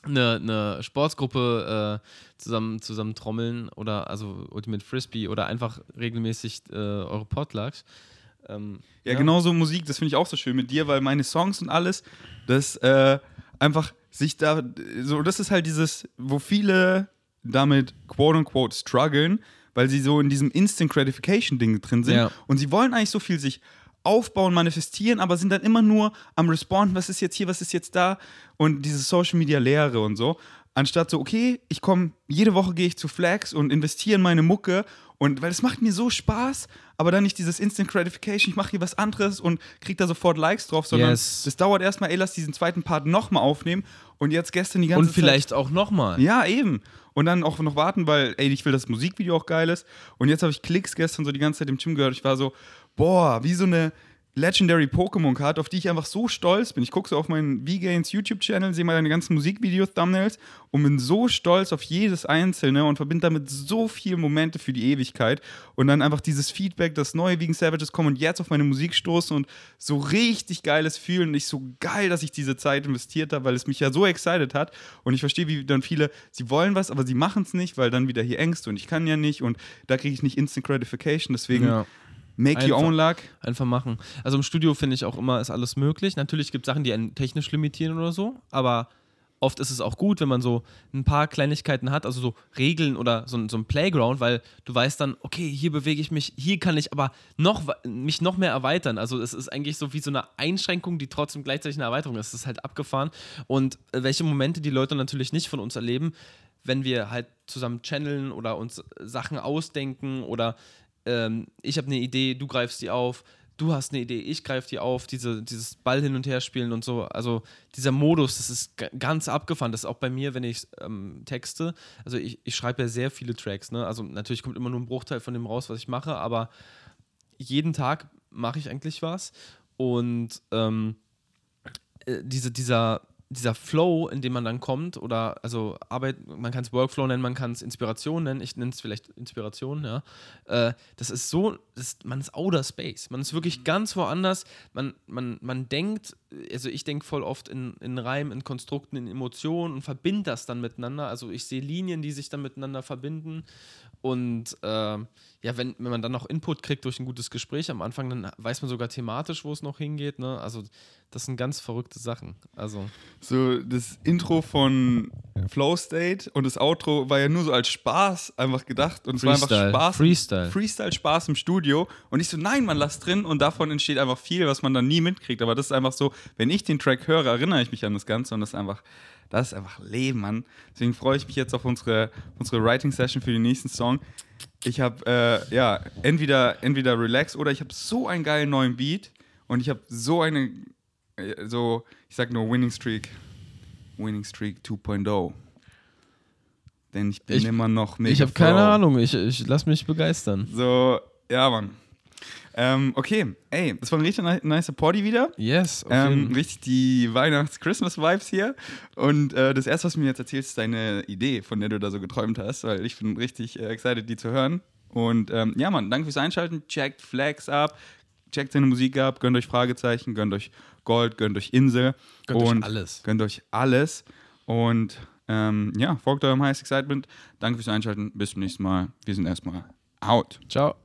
B: eine, eine Sportsgruppe äh, zusammen, zusammen trommeln oder also Ultimate Frisbee oder einfach regelmäßig äh, eure Potlucks. Ähm,
A: Ja, genau so Musik, das finde ich auch so schön mit dir, weil meine Songs und alles, das äh, einfach sich da, so, das ist halt dieses, wo viele damit quote unquote strugglen, weil sie so in diesem Instant Gratification Ding drin sind
B: Ja.
A: und sie wollen eigentlich so viel sich aufbauen, manifestieren, aber sind dann immer nur am Responden, was ist jetzt hier, was ist jetzt da und diese Social Media Lehre und so. Anstatt so, okay, ich komme, jede Woche gehe ich zu Flex und investiere in meine Mucke und weil es macht mir so Spaß, aber dann nicht dieses Instant Gratification, ich mache hier was anderes und krieg da sofort Likes drauf, sondern
B: Yes.
A: das dauert erstmal, ey, lass diesen zweiten Part nochmal aufnehmen und jetzt gestern die ganze
B: Und
A: Zeit.
B: vielleicht auch nochmal.
A: Ja, eben. Und dann auch noch warten, weil, ey, ich will, dass das Musikvideo auch geil ist. Und jetzt habe ich Klicks gestern so die ganze Zeit im Gym gehört. Ich war so, boah, wie so eine Legendary Pokémon-Card, auf die ich einfach so stolz bin. Ich gucke so auf meinen V-Gains YouTube-Channel, sehe meine ganzen Musikvideos-Thumbnails und bin so stolz auf jedes einzelne und verbinde damit so viele Momente für die Ewigkeit. Und dann einfach dieses Feedback, das neue Vegan Savages kommen und jetzt auf meine Musik stoßen und so richtig geiles Fühlen. Und ich so geil, dass ich diese Zeit investiert habe, weil es mich ja so excited hat. Und ich verstehe, wie dann viele, sie wollen was, aber sie machen es nicht, weil dann wieder hier Ängste und ich kann ja nicht und da kriege ich nicht Instant Gratification. Deswegen
B: Ja.
A: Make your
B: Einfach.
A: own luck.
B: Einfach machen. Also im Studio finde ich auch immer, ist alles möglich. Natürlich gibt es Sachen, die einen technisch limitieren oder so, aber oft ist es auch gut, wenn man so ein paar Kleinigkeiten hat, also so Regeln oder so, ein- so ein Playground, weil du weißt dann, okay, hier bewege ich mich, hier kann ich aber noch, mich noch mehr erweitern. Also es ist eigentlich so wie so eine Einschränkung, die trotzdem gleichzeitig eine Erweiterung ist. Das ist halt abgefahren. Und äh, welche Momente die Leute natürlich nicht von uns erleben, wenn wir halt zusammen channeln oder uns Sachen ausdenken oder ähm, ich habe eine Idee, du greifst die auf, du hast eine Idee, ich greife die auf, diese, dieses Ball hin und her spielen und so. Also dieser Modus, das ist ga- ganz abgefahren. Das ist auch bei mir, wenn ich ähm, texte. Also ich, ich schreibe ja sehr viele Tracks, ne? Also natürlich kommt immer nur ein Bruchteil von dem raus, was ich mache, aber jeden Tag mache ich eigentlich was. Und ähm, äh, diese, dieser, dieser Flow, in dem man dann kommt, oder also Arbeit, man kann es Workflow nennen, man kann es Inspiration nennen, ich nenne es vielleicht Inspiration, ja. Äh, das ist so, das, man ist Outer Space. Man ist wirklich ganz woanders. Man, man, man denkt, also ich denke voll oft in, in Reimen, in Konstrukten, in Emotionen und verbinde das dann miteinander. Also ich sehe Linien, die sich dann miteinander verbinden. Und äh, ja, wenn, wenn man dann noch Input kriegt durch ein gutes Gespräch am Anfang, dann weiß man sogar thematisch, wo es noch hingeht. Ne? Also das sind ganz verrückte Sachen. Also
A: So, das Intro von Flow State und das Outro war ja nur so als Spaß einfach gedacht. Und es war einfach. Spaß.
B: Freestyle.
A: Freestyle Spaß im Studio. Und ich so, nein, man lass drin und davon entsteht einfach viel, was man dann nie mitkriegt. Aber das ist einfach so, wenn ich den Track höre, erinnere ich mich an das Ganze und das ist einfach, das ist einfach Leben, Mann. Deswegen freue ich mich jetzt auf unsere, unsere Writing-Session für den nächsten Song. Ich habe, äh, ja, entweder, entweder Relax oder ich habe so einen geilen neuen Beat und ich habe so eine, äh, so, ich sag nur Winning Streak. Winning Streak 2.0. Denn ich bin
B: Ich-
A: immer noch mega
B: ich habe keine. Ahnung, ich, ich lass mich begeistern.
A: So, ja, Mann. Ähm, okay, ey, das war ein richtig ni- nice Party wieder.
B: Yes, auf
A: Ähm, richtig die Weihnachts-Christmas-Vibes hier. Und äh, das erste, was du mir jetzt erzählst, ist deine Idee, von der du da so geträumt hast, weil ich bin richtig äh, excited, die zu hören. Und ähm, ja, Mann, danke fürs Einschalten. Checkt Flags ab, checkt seine Musik ab, gönnt euch Fragezeichen, gönnt euch Gold, gönnt euch Insel.
B: Gönnt euch alles.
A: Gönnt euch alles. Und ähm, ja, folgt eurem Highest Excitement. Danke fürs Einschalten. Bis zum nächsten Mal. Wir sind erstmal out.
B: Ciao.